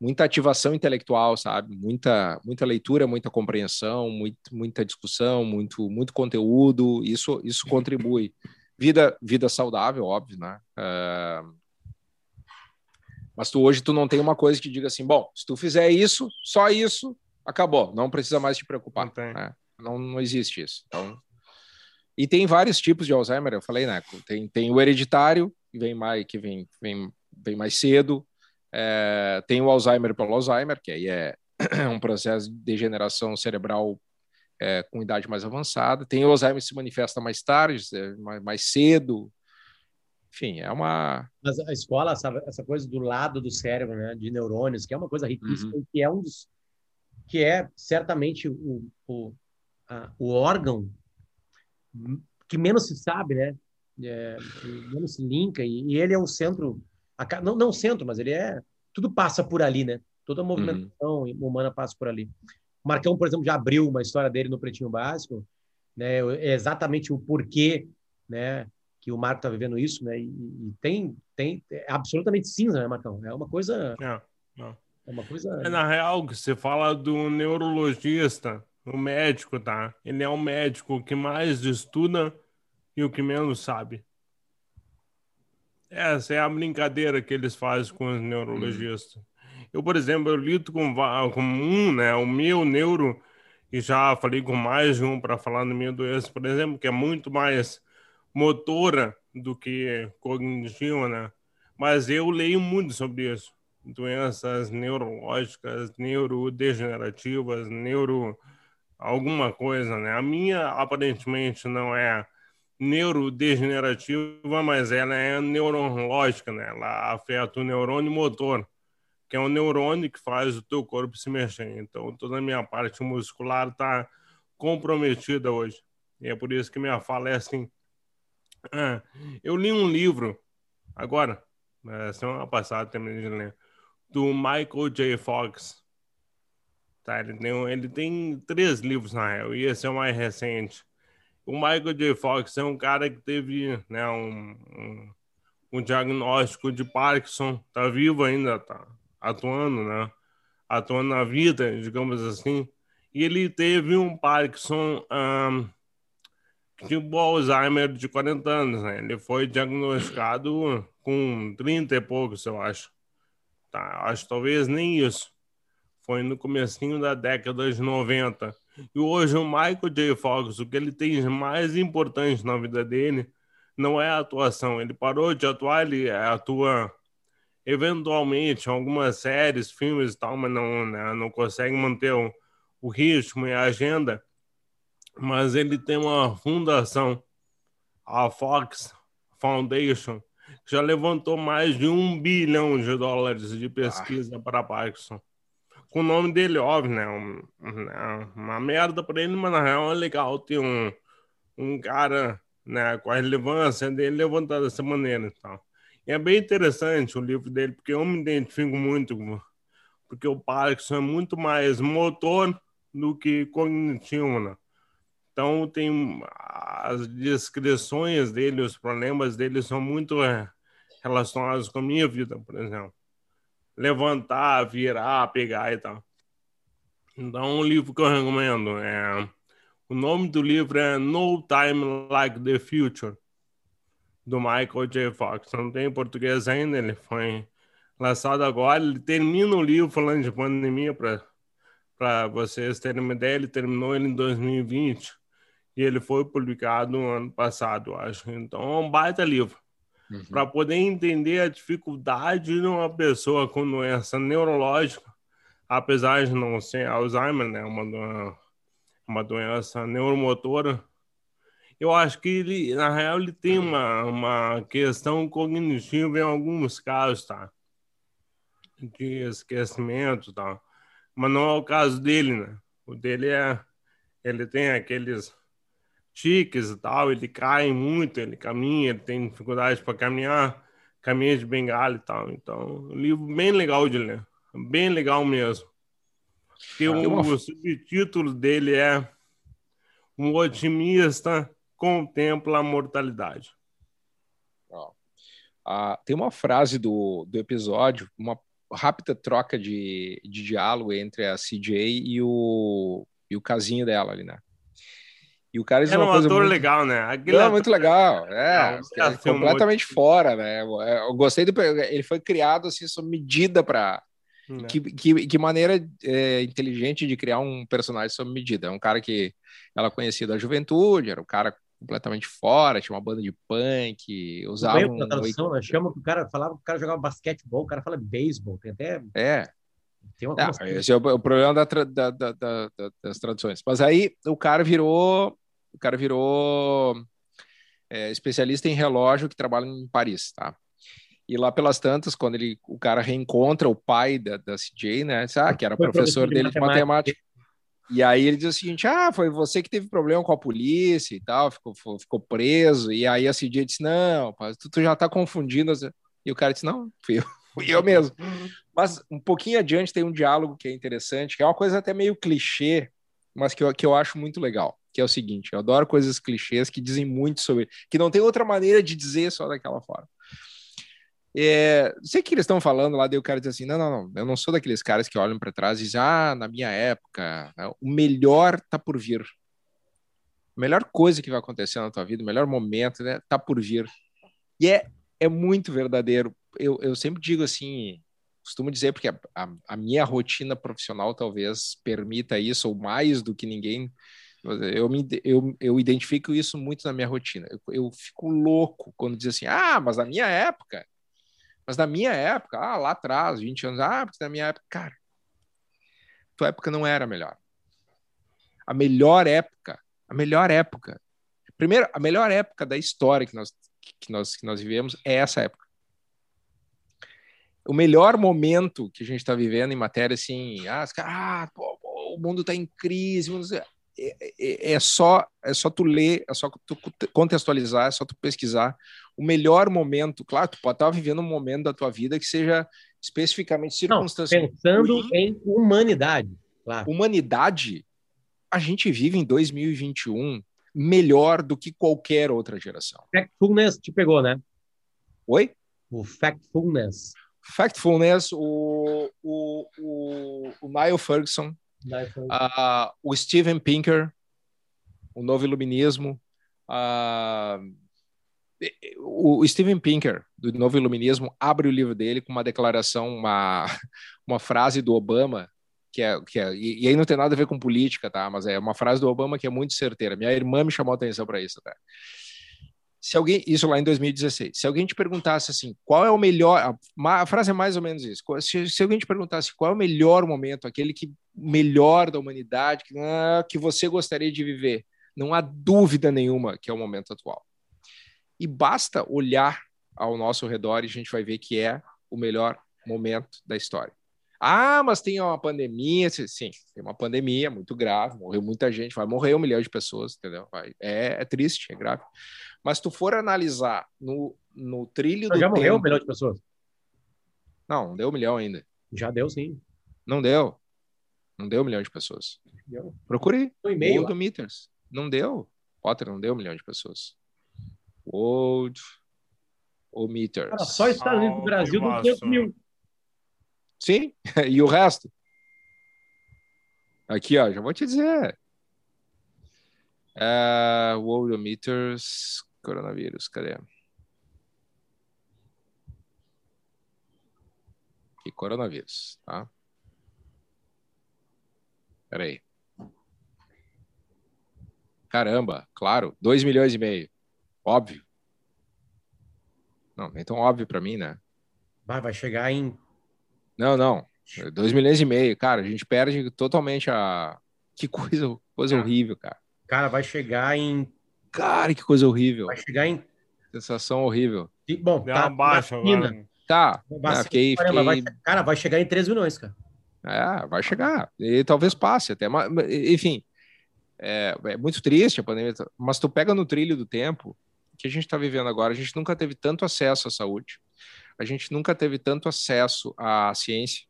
muita ativação intelectual, sabe? Muita muita leitura, muita compreensão, muito, muita discussão, muito muito conteúdo. Isso isso contribui. Vida vida saudável, óbvio, né? Uh, mas tu hoje tu não tem uma coisa que diga assim, bom, se tu fizer isso, só isso, acabou, não precisa mais te preocupar. Não, né? não, não existe isso. Então e tem vários tipos de Alzheimer, eu falei, né? Tem, tem o hereditário, que vem mais, que vem, vem, vem mais cedo. É, tem o Alzheimer pelo Alzheimer, que aí é um processo de degeneração cerebral é, com idade mais avançada. Tem o Alzheimer que se manifesta mais tarde, é, mais, mais cedo. Enfim, é uma. Mas a escola, sabe, essa coisa do lado do cérebro, né, de neurônios, que é uma coisa riquíssima, uhum. que é um dos. que é certamente o, o, a, o órgão que menos se sabe, né? É, menos se linka, e, e, ele é o centro. A, não, não centro, mas ele é. Tudo passa por ali, né? Toda a movimentação uhum. humana passa por ali. O Marcão, por exemplo, já abriu uma história dele no Pretinho Básico, né? É exatamente o porquê, né? Que o Marco está vivendo isso, né? E, e, tem, tem é absolutamente cinza, né, Marcão? É uma coisa. É, é. é uma coisa. É, na real, que você fala do neurologista, o médico, tá? Ele é o médico que mais estuda e o que menos sabe. Essa é a brincadeira que eles fazem com os neurologistas. Eu, por exemplo, eu lido com, com um, né, o meu neuro, e já falei com mais de um para falar da minha doença, por exemplo, que é muito mais motora do que cognitiva, né? Mas eu leio muito sobre isso. Doenças neurológicas, neurodegenerativas, neuro alguma coisa, né? A minha aparentemente não é neurodegenerativa, mas ela é neurológica, né? Ela afeta o neurônio motor que é um neurônio que faz o teu corpo se mexer. Então, toda a minha parte muscular está comprometida hoje. E é por isso que minha fala é assim. Ah, eu li um livro agora, é, semana passada, terminei de ler, do Michael J. Fox. Tá, ele, tem, ele tem três livros na real, e esse é o mais recente. O Michael J. Fox é um cara que teve né, um, um, um diagnóstico de Parkinson, tá vivo ainda, tá, atuando, né? Atuando na vida, digamos assim. E ele teve um Parkinson um, tipo Alzheimer de 40 anos, né? Ele foi diagnosticado com 30 e poucos, eu acho. Tá, acho talvez nem isso. Foi no comecinho da década de 90. E hoje o Michael J. Fox, o que ele tem mais importante na vida dele não é a atuação. Ele parou de atuar, ele atua eventualmente algumas séries, filmes e tal, mas não, né, não consegue manter o, o ritmo e a agenda. Mas ele tem uma fundação, a Fox Foundation, que já levantou mais de um bilhão de dólares de pesquisa ah. para Parkinson. Com o nome dele, óbvio, né? Um, né, uma merda para ele, mas na real é legal ter um, um cara né, com a relevância dele levantado dessa maneira e tal. É bem interessante o livro dele, porque eu me identifico muito, porque o Parkinson é muito mais motor do que cognitivo, né? Então, tem as descrições dele, os problemas dele são muito é, relacionados com a minha vida, por exemplo. Levantar, virar, pegar e tal. Então, um livro que eu recomendo é... O nome do livro é No Time Like the Future do Michael J. Fox. Não tem em português ainda, ele foi lançado agora. Ele termina o livro falando de pandemia, para vocês terem uma ideia. Ele terminou ele em 2020 e ele foi publicado no ano passado, acho. Então é um baita livro. Uhum. Para poder entender a dificuldade de uma pessoa com doença neurológica, apesar de não ser Alzheimer, né? Uma, uma doença neuromotora eu acho que ele, na real, ele tem uma, uma questão cognitiva em alguns casos, tá? De esquecimento, tá? Mas não é o caso dele, né? O dele é, ele tem aqueles tiques e tal, ele cai muito, ele caminha, ele tem dificuldade para caminhar, caminha de bengala e tal. Então, um livro bem legal de ler, bem legal mesmo. Porque ah, o, o subtítulo dele é Um Otimista contempla a mortalidade. Ah, tem uma frase do, do episódio, uma rápida troca de, de diálogo entre a CJ e o, e o casinho dela ali, né? E o cara Era um ator muito... legal, né? Aquele Não, ator... muito legal. É, Não, é completamente fora, né? Eu gostei do. Ele foi criado assim, sob medida para. Né. Que, que, que, maneira é, inteligente de criar um personagem sob medida. É um cara que ela conhecia da juventude, era um cara completamente fora, tinha uma banda de punk, usava um... tradução, né? Chama que o cara falava que o cara jogava basquetebol, o cara fala beisebol, tem até... É, Não, esse é o, o problema da, da, da, das traduções. Mas aí o cara virou, o cara virou é, especialista em relógio que trabalha em Paris, tá? E lá pelas tantas, quando ele, o cara reencontra o pai da, da CJ, né? Ah, que era professor dele de matemática. E aí ele diz o seguinte: ah, foi você que teve problema com a polícia e tal, ficou, ficou preso. E aí a CJ disse: não, tu, tu já tá confundindo. E o cara disse: não, fui eu, fui eu mesmo. Mas um pouquinho adiante tem um diálogo que é interessante, que é uma coisa até meio clichê, mas que eu, que eu acho muito legal. Que é o seguinte: eu adoro coisas clichês que dizem muito sobre. que não tem outra maneira de dizer só daquela forma. É, sei que eles estão falando lá, daí o cara diz assim: não, não, não, eu não sou daqueles caras que olham para trás e dizem, ah, na minha época, né, o melhor tá por vir. A melhor coisa que vai acontecer na tua vida, o melhor momento, né, tá por vir. E é, é muito verdadeiro. Eu, eu sempre digo assim, costumo dizer, porque a, a, a minha rotina profissional talvez permita isso, ou mais do que ninguém. Eu, me, eu, eu identifico isso muito na minha rotina. Eu, eu fico louco quando diz assim: ah, mas na minha época mas na minha época, ah, lá atrás, 20 anos, ah, porque na minha época, cara, tua época não era melhor. A melhor época, a melhor época. Primeiro, a melhor época da história que nós, que nós, que nós vivemos é essa época. O melhor momento que a gente está vivendo em matéria assim, ah, ah pô, o mundo está em crise, é, é, é, só é só tu ler, é só tu contextualizar, é só tu pesquisar o melhor momento. Claro, tu pode estar vivendo um momento da tua vida que seja especificamente circunstancial. Pensando ruim. em humanidade. Claro. Humanidade, a gente vive em 2021 melhor do que qualquer outra geração. Factfulness te pegou, né? Oi? O factfulness. Factfulness, o, o, o, o Niall Ferguson, Uh, o Steven Pinker, o Novo Iluminismo. Uh, o Steven Pinker, do Novo Iluminismo, abre o livro dele com uma declaração, uma, uma frase do Obama, que é, que é, e, aí não tem nada a ver com política, tá? Mas é uma frase do Obama que é muito certeira. Minha irmã me chamou a atenção para isso, tá? Se alguém, isso lá em 2016, se alguém te perguntasse assim, qual é o melhor, a, a frase é mais ou menos isso, se, se, alguém te perguntasse qual é o melhor momento, aquele que melhor da humanidade, que, ah, que você gostaria de viver, não há dúvida nenhuma que é o momento atual. E basta olhar ao nosso redor e a gente vai ver que é o melhor momento da história. Ah, mas tem uma pandemia. Sim, tem uma pandemia muito grave, morreu muita gente, vai morrer um milhão de pessoas, entendeu? Vai, é, é triste, é grave. Mas tu for analisar no, no trilho do. Já tempo, morreu um milhão de pessoas? Não, não deu um milhão ainda. Já deu, sim. Não deu. Não deu um milhão de pessoas. Deu. Procurei. Um e-mail. World Meters. Não deu. Potter não deu um milhão de pessoas. World o Meters. Cara, só Estados Unidos do Brasil deu 500 mil. Sim, e o resto? Aqui, ó, já vou te dizer. Uh, World Meters, coronavírus, cadê? Aqui, coronavírus, tá? Peraí. Caramba, claro, 2 milhões e meio. Óbvio. Não, nem tão óbvio para mim, né? Vai, vai chegar em não, não. 2 milhões e meio, cara, a gente perde totalmente a. Que coisa, coisa horrível, cara. Cara, vai chegar em. Cara, que coisa horrível. Vai chegar em. Sensação horrível. E, bom, tá baixa agora. Tá. Vacina, fiquei, fiquei... Vai, cara, vai chegar em 3 milhões, cara. É, vai chegar. E talvez passe até. Mas, enfim, é, é muito triste a pandemia. Mas tu pega no trilho do tempo que a gente está vivendo agora, a gente nunca teve tanto acesso à saúde a gente nunca teve tanto acesso à ciência,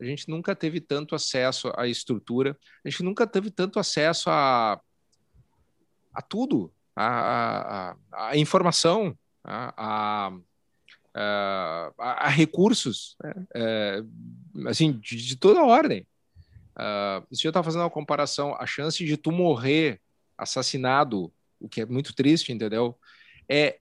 a gente nunca teve tanto acesso à estrutura, a gente nunca teve tanto acesso a, a tudo, a, a, a informação, a, a, recursos, né? é, assim, de, de, toda ordem. Uh, se eu estava fazendo uma comparação, a chance de tu morrer assassinado, o que é muito triste, entendeu? É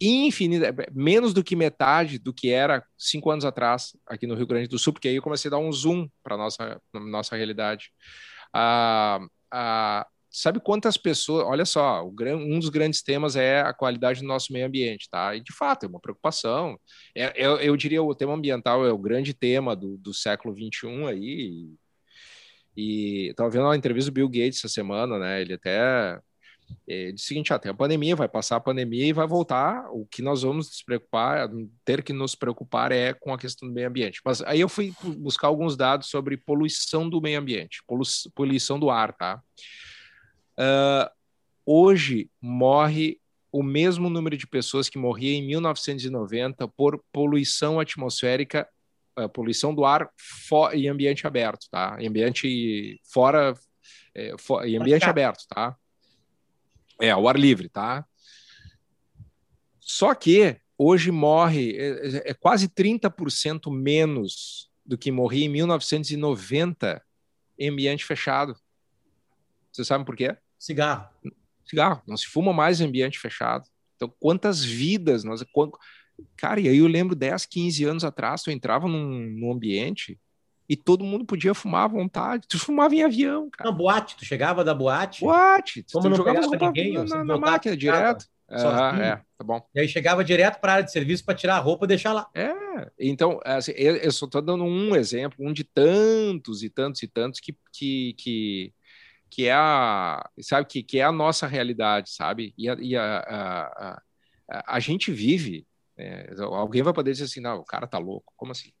infinita, menos do que metade do que era cinco anos atrás aqui no Rio Grande do Sul, porque aí eu comecei a dar um zoom para nossa nossa realidade. A, a, sabe quantas pessoas. Olha só, um dos grandes temas é a qualidade do nosso meio ambiente, tá? E de fato é uma preocupação. É, eu, eu diria o tema ambiental é o grande tema do, do século XXI aí. E estava vendo uma entrevista do Bill Gates essa semana, né? Ele até disse o seguinte: até ah, a pandemia, vai passar a pandemia e vai voltar. O que nós vamos nos preocupar, ter que nos preocupar é com a questão do meio ambiente. Mas aí eu fui buscar alguns dados sobre poluição do meio ambiente, poluição do ar, tá? Uh, hoje morre o mesmo número de pessoas que morria em 1990 por poluição atmosférica, uh, poluição do ar em ambiente aberto, tá? Em ambiente fora, é, for, em ambiente aberto, tá? É, ao ar livre, tá? Só que hoje morre é, é quase 30% menos do que morria em 1990 em ambiente fechado. Você sabe por quê? Cigarro. Cigarro. Não se fuma mais em ambiente fechado. Então, quantas vidas nós. Cara, e aí eu lembro 10, 15 anos atrás, tu entrava num, num ambiente e todo mundo podia fumar à vontade. Tu fumava em avião, cara. Não, boate, tu chegava da boate. Boate. Como tu não jogava ninguém, na, na, na máquina direto. Ah, é, tá bom. E aí chegava direto para a área de serviço para tirar a roupa e deixar lá. É, então, assim, eu, eu só estou dando um exemplo, um de tantos e tantos e tantos que, que, que, que é a, sabe, que, que é a nossa realidade, sabe? E a, e a, a, a, a gente vive, é, alguém vai poder dizer assim, não, o cara tá louco, como assim?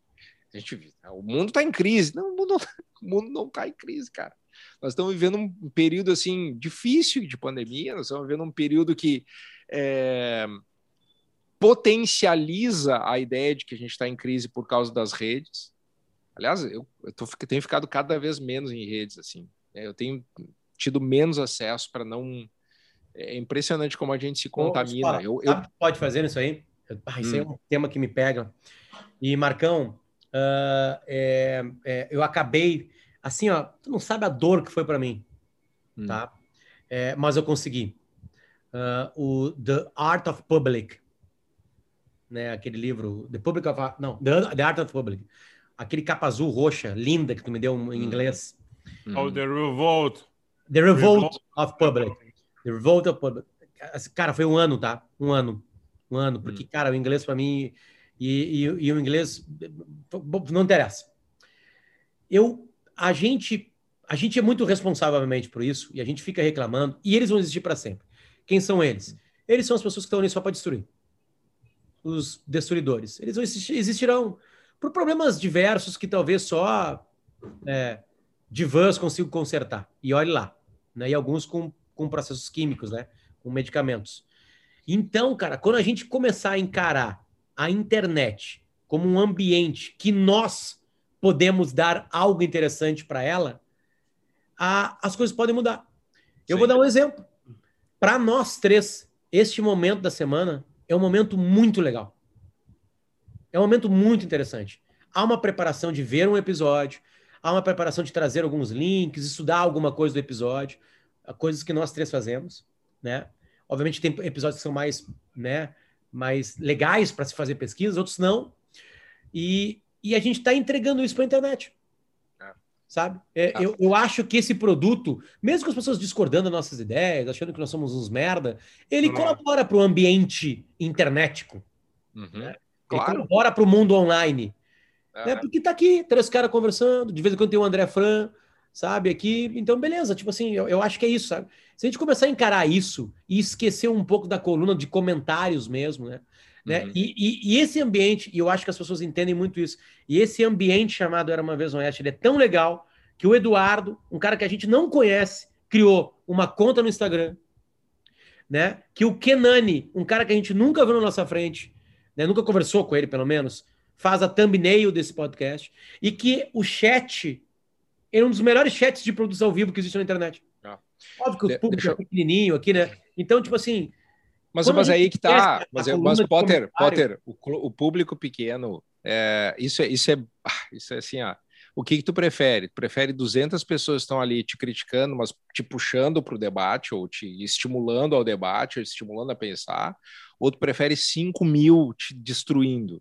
A gente vive, o mundo tá em crise. Não, o mundo, o mundo não tá em crise, cara. Nós estamos vivendo um período, assim, difícil de pandemia, nós estamos vivendo um período que é, potencializa a ideia de que a gente está em crise por causa das redes. Aliás, eu, eu tô, tenho ficado cada vez menos em redes, assim. É, eu tenho tido menos acesso para não. É impressionante como a gente se contamina. eu, eu... pode fazer isso aí? Ah, isso hum. é um tema que me pega. E, Marcão, uh, é, é, eu acabei. Assim, ó, tu não sabe a dor que foi para mim, hum. tá? É, mas eu consegui. Uh, o The Art of Public, né? Aquele livro, The Public of não, The, The Art of Public, aquele capa azul roxa linda que tu me deu em hum. inglês. Oh, The Revolt. The Revolt, Revolt of Public. The Revolt of Public. Cara, foi um ano, tá? Um ano. Um ano. Porque, hum. cara, o inglês para mim. E, e, e, o inglês. Não interessa. Eu. A gente. A gente é muito responsavelmente por isso. E a gente fica reclamando. E eles vão existir para sempre. Quem são eles? Eles são as pessoas que estão ali só para destruir. Os destruidores. Eles vão existir, existirão por problemas diversos que talvez só. É, divãs consigo consertar. E olhe lá. Né? E alguns com, com processos químicos, né? Com medicamentos. Então, cara, quando a gente começar a encarar a internet como um ambiente que nós podemos dar algo interessante para ela, a, as coisas podem mudar. Eu Sim. vou dar um exemplo. Para nós três, este momento da semana é um momento muito legal. É um momento muito interessante. Há uma preparação de ver um episódio, há uma preparação de trazer alguns links, estudar alguma coisa do episódio, coisas que nós três fazemos, né? Obviamente tem episódios que são mais, né, mais legais para se fazer pesquisas, outros não. E, e a gente está entregando isso para a internet. É. Sabe? É, tá. eu, eu acho que esse produto, mesmo com as pessoas discordando das nossas ideias, achando que nós somos uns merda, ele não. colabora para o ambiente internetico. Uhum. Né? Ele colabora para o mundo online. Né? Porque tá aqui, três caras conversando, de vez em quando tem o André Fran, sabe, aqui. Então, beleza, tipo assim, eu, eu acho que é isso, sabe? Se a gente começar a encarar isso e esquecer um pouco da coluna de comentários mesmo, né? Né? Uhum. E, e, e, esse ambiente, e eu acho que as pessoas entendem muito isso, e esse ambiente chamado Era Uma Vez Oeste, ele é tão legal que o Eduardo, um cara que a gente não conhece, criou uma conta no Instagram, né? Que o Kenani, um cara que a gente nunca viu na nossa frente, né? nunca conversou com ele, pelo menos, faz a thumbnail desse podcast e que o chat é um dos melhores chats de produção ao vivo que existe na internet. Ah. Óbvio que o público é pequenininho aqui, né? Então, tipo assim. Mas, mas aí que tá. Mas, mas Potter, Potter o, o, público pequeno, é, isso, é, isso, é, ah, isso é assim, ó. O que, que tu prefere? Tu prefere 200 pessoas que estão ali te criticando, mas te puxando para o debate, ou te estimulando ao debate, ou estimulando a pensar? Ou tu prefere 5 mil te destruindo?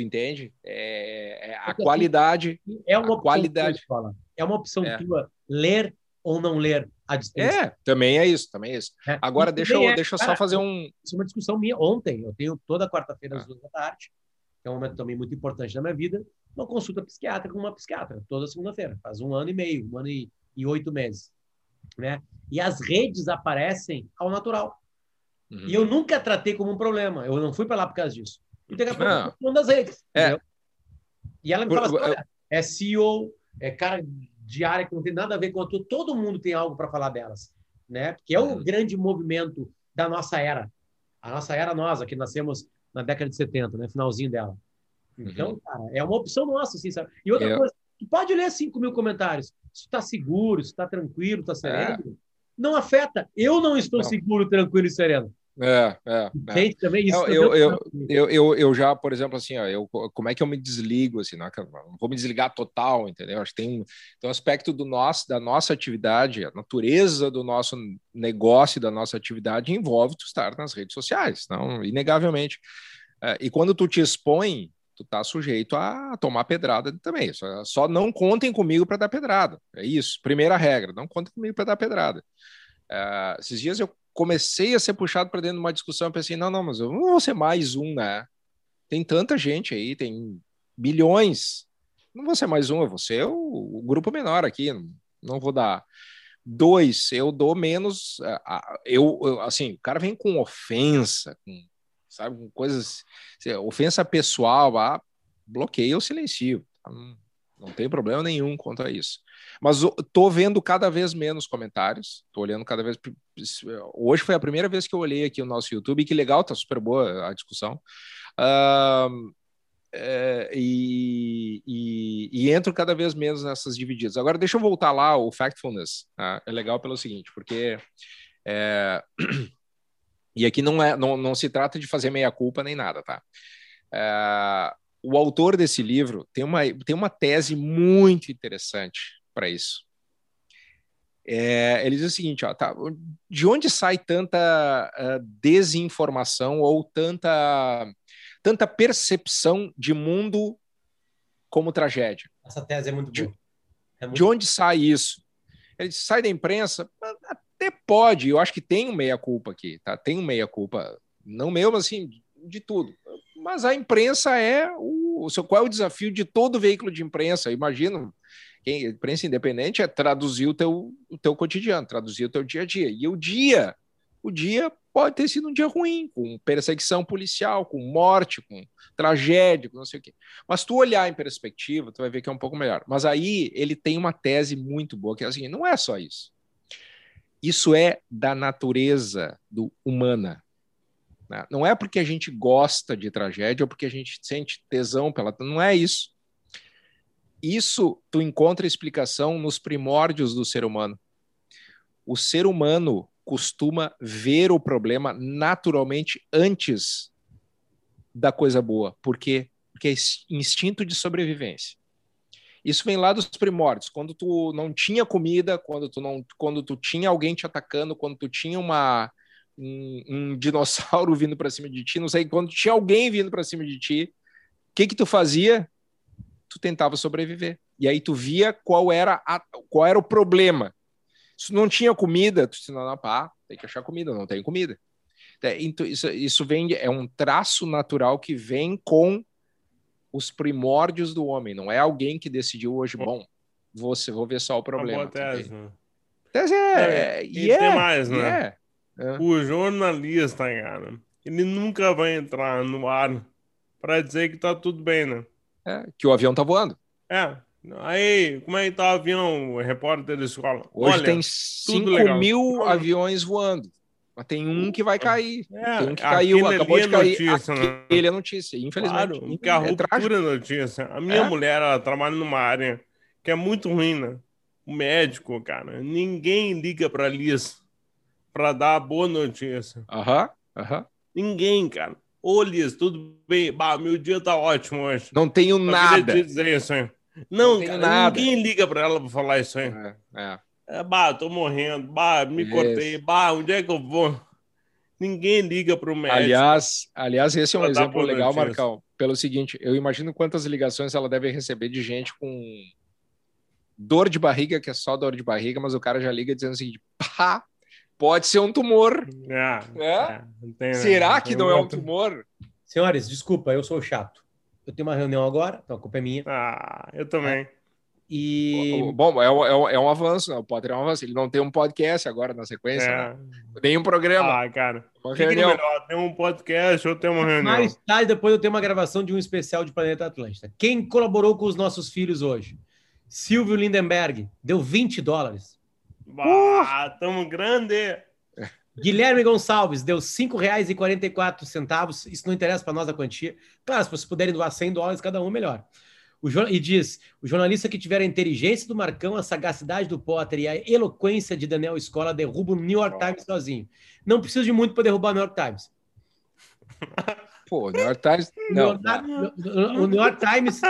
Tu entende? É, é a qualidade. É uma qualidade. Tua, é uma opção é. tua ler ou não ler à distância. É, também é isso, também é isso. É. Agora, deixa eu, é, deixa eu cara, só fazer um. Isso é uma discussão minha ontem. Eu tenho toda quarta-feira às ah. duas da tarde, que é um momento também muito importante na minha vida, uma consulta psiquiátrica com uma psiquiatra, toda segunda-feira. Faz um ano e meio, um ano e, e oito meses. Né? E as redes aparecem ao natural. Uhum. E eu nunca tratei como um problema. Eu não fui para lá por causa disso. E daqui a pouco eu das redes. É. E ela me fala assim: olha, é CEO, é cara de área que não tem nada a ver com outro. Todo mundo tem algo para falar delas. Né? Que é o uhum. grande movimento da nossa era. A nossa era, nós, que nascemos na década de 70, né? finalzinho dela. Então, uhum. cara, é uma opção nossa, assim, sabe? E outra eu... coisa, tu pode ler 5 mil comentários. Se está seguro, se está tranquilo, está sereno, é. não afeta. Eu não estou não. seguro, tranquilo e sereno. É, é. é. também isso. Eu, eu, eu, eu, eu, já, por exemplo, assim, ó, eu, como é que eu me desligo, assim, não, é vou me desligar total, entendeu? Acho que tem, tem um aspecto do nosso, da nossa atividade, a natureza do nosso negócio, da nossa atividade envolve tu estar nas redes sociais, não, inegavelmente. É, e quando tu te expõe, tu tá sujeito a tomar pedrada também. Só, só não contem comigo para dar pedrada. É isso. Primeira regra, não contem comigo para dar pedrada. Uh, esses dias eu comecei a ser puxado para dentro de uma discussão, eu pensei, não, não, mas eu não vou ser mais um, né? Tem tanta gente aí, tem bilhões. Não vou ser mais um, eu vou ser o, o grupo menor aqui, não, não vou dar. Dois, eu dou menos. Eu, eu, assim, o cara vem com ofensa, com, sabe, com coisas, ofensa pessoal, ah, bloqueio silencio. Não, não tem problema nenhum quanto a isso. Mas tô vendo cada vez menos comentários, tô olhando cada vez. Hoje foi a primeira vez que eu olhei aqui o nosso YouTube, e que legal, tá super boa a discussão. Uh, é, e, e, e, entro cada vez menos nessas divididas. Agora, deixa eu voltar lá, o Factfulness tá? é legal pelo seguinte, porque é, e aqui não, é, não, não se trata de fazer meia-culpa nem nada, tá? É, o autor desse livro tem uma, tem uma tese muito interessante para isso. É, ele diz o seguinte: ó, tá, de onde sai tanta uh, desinformação ou tanta, tanta percepção de mundo como tragédia? Essa tese é muito boa. É muito... De onde sai isso? Ele diz, sai da imprensa? Até pode, eu acho que tem um meia-culpa aqui, tá? Tem um meia-culpa, não meu, mas assim, de tudo. Mas a imprensa é o, o seu, qual é o desafio de todo veículo de imprensa? Imagina quem, imprensa independente é traduzir o teu, o teu cotidiano, traduzir o teu dia a dia. E o dia, o dia pode ter sido um dia ruim, com perseguição policial, com morte, com tragédia, com não sei o quê. Mas tu olhar em perspectiva, tu vai ver que é um pouco melhor. Mas aí ele tem uma tese muito boa, que é assim, não é só isso. Isso é da natureza do humana. Né? Não é porque a gente gosta de tragédia ou porque a gente sente tesão pela. Não é isso isso tu encontra explicação nos primórdios do ser humano. O ser humano costuma ver o problema naturalmente antes da coisa boa. Por quê? Porque é instinto de sobrevivência. Isso vem lá dos primórdios, quando tu não tinha comida, quando tu não, quando tu tinha alguém te atacando, quando tu tinha uma um, um dinossauro vindo para cima de ti, não sei, quando tinha alguém vindo para cima de ti, o que que tu fazia? tu tentava sobreviver. E aí tu via qual era, a, qual era o problema. Se não tinha comida, tu disse, não, não, pá, tem que achar comida, não tem comida. É, então, isso, isso vem, é um traço natural que vem com os primórdios do homem. Não é alguém que decidiu hoje, bom, vou, vou ver só o problema. Tese, né? tese é, é, e, e é, tem mais, né? É, é. O jornalista, cara, ele nunca vai entrar no ar para dizer que tá tudo bem, né? É, que o avião tá voando. É. Aí, como é que tá o avião, o repórter da escola? Hoje Olha, tem 5 mil aviões voando. Mas tem um que vai cair. É, tem um que caiu, acabou de cair. Notícia, né? Aquele é notícia, infelizmente. Claro, que a é ruptura é notícia. A minha é? mulher, ela trabalha numa área que é muito ruim, né? O médico, cara, ninguém liga pra Liz pra dar a boa notícia. Aham, aham. Ninguém, cara. Ô, Liz, tudo bem? Bah, meu dia tá ótimo hoje. Não tenho Só nada. Dizer isso, hein? Não, não cara, nada. ninguém liga pra ela pra falar isso, hein? É, é. é bah, tô morrendo. Bah, me isso. cortei. Bah, onde é que eu vou? Ninguém liga pro médico. Aliás, aliás esse é um exemplo legal, Marcão. Pelo seguinte, eu imagino quantas ligações ela deve receber de gente com dor de barriga, que é só dor de barriga, mas o cara já liga dizendo assim, pá, pode ser um tumor. É, É? é, tem- Será que não é um tumor? Senhores, desculpa, eu sou chato. Eu tenho uma reunião agora, então a culpa é minha. Ah, eu também. E O- Bom, é um, é um- é um avanço, né? O Potter é um avanço. Ele não tem um podcast agora na sequência, É. né? nem um programa, Ah, cara. uma O que que é reunião. melhor? Tem um podcast ou tem uma reunião? mais tarde, depois eu tenho uma gravação de um especial de Planeta Atlântida. Quem colaborou com os nossos filhos hoje? Silvio Lindenberg, deu 20 dólares. Bah, tamo grande. Guilherme Gonçalves deu R$ 5,44. Isso não interessa para nós a quantia. Claro, se vocês puderem doar 100 dólares cada um, melhor. O E diz: o jornalista que tiver a inteligência do Marcão, a sagacidade do Potter e a eloquência de Daniel Escola derruba o New York Times sozinho. Não precisa de muito para derrubar o New York Times. Pô, o New York Times. Não, o New York Times,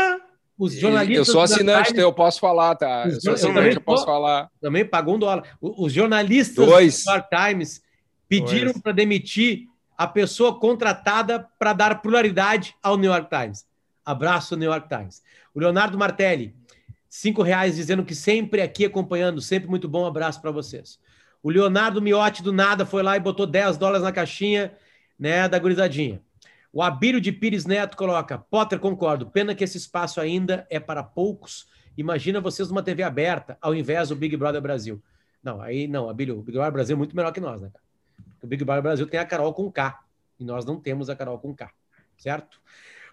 os jornalistas. eu sou assinante, Times então eu posso falar, tá? Eu sou Eu assinante, também eu posso falar. também pagou um dólar. Os jornalistas Dois. do New York Times pediram para demitir a pessoa contratada para dar pluralidade ao New York Times. Abraço, New York Times. O Leonardo Martelli, cinco reais, dizendo que sempre aqui acompanhando, sempre muito bom. Abraço para vocês. O Leonardo Miotti do nada foi lá e botou 10 dólares na caixinha, né, da gurizadinha. O Abílio de Pires Neto coloca: Potter, concordo. Pena que esse espaço ainda é para poucos. Imagina vocês numa TV aberta, ao invés do Big Brother Brasil. Não, aí não, Abílio, o Big Brother Brasil é muito melhor que nós, né, o Big Brother Brasil tem a Carol com K. E nós não temos a Carol com K. Certo?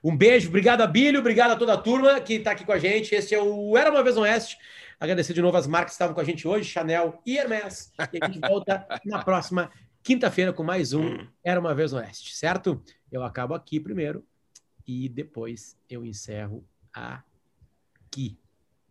Um beijo, obrigado, Abílio, obrigado a toda a turma que está aqui com a gente. Este é o Era uma Vez no Oeste. Agradecer de novo as marcas que estavam com a gente hoje, Chanel e Hermès. E a gente volta na próxima quinta-feira com mais um Era uma Vez Oeste, certo? Eu acabo aqui primeiro e depois eu encerro aqui.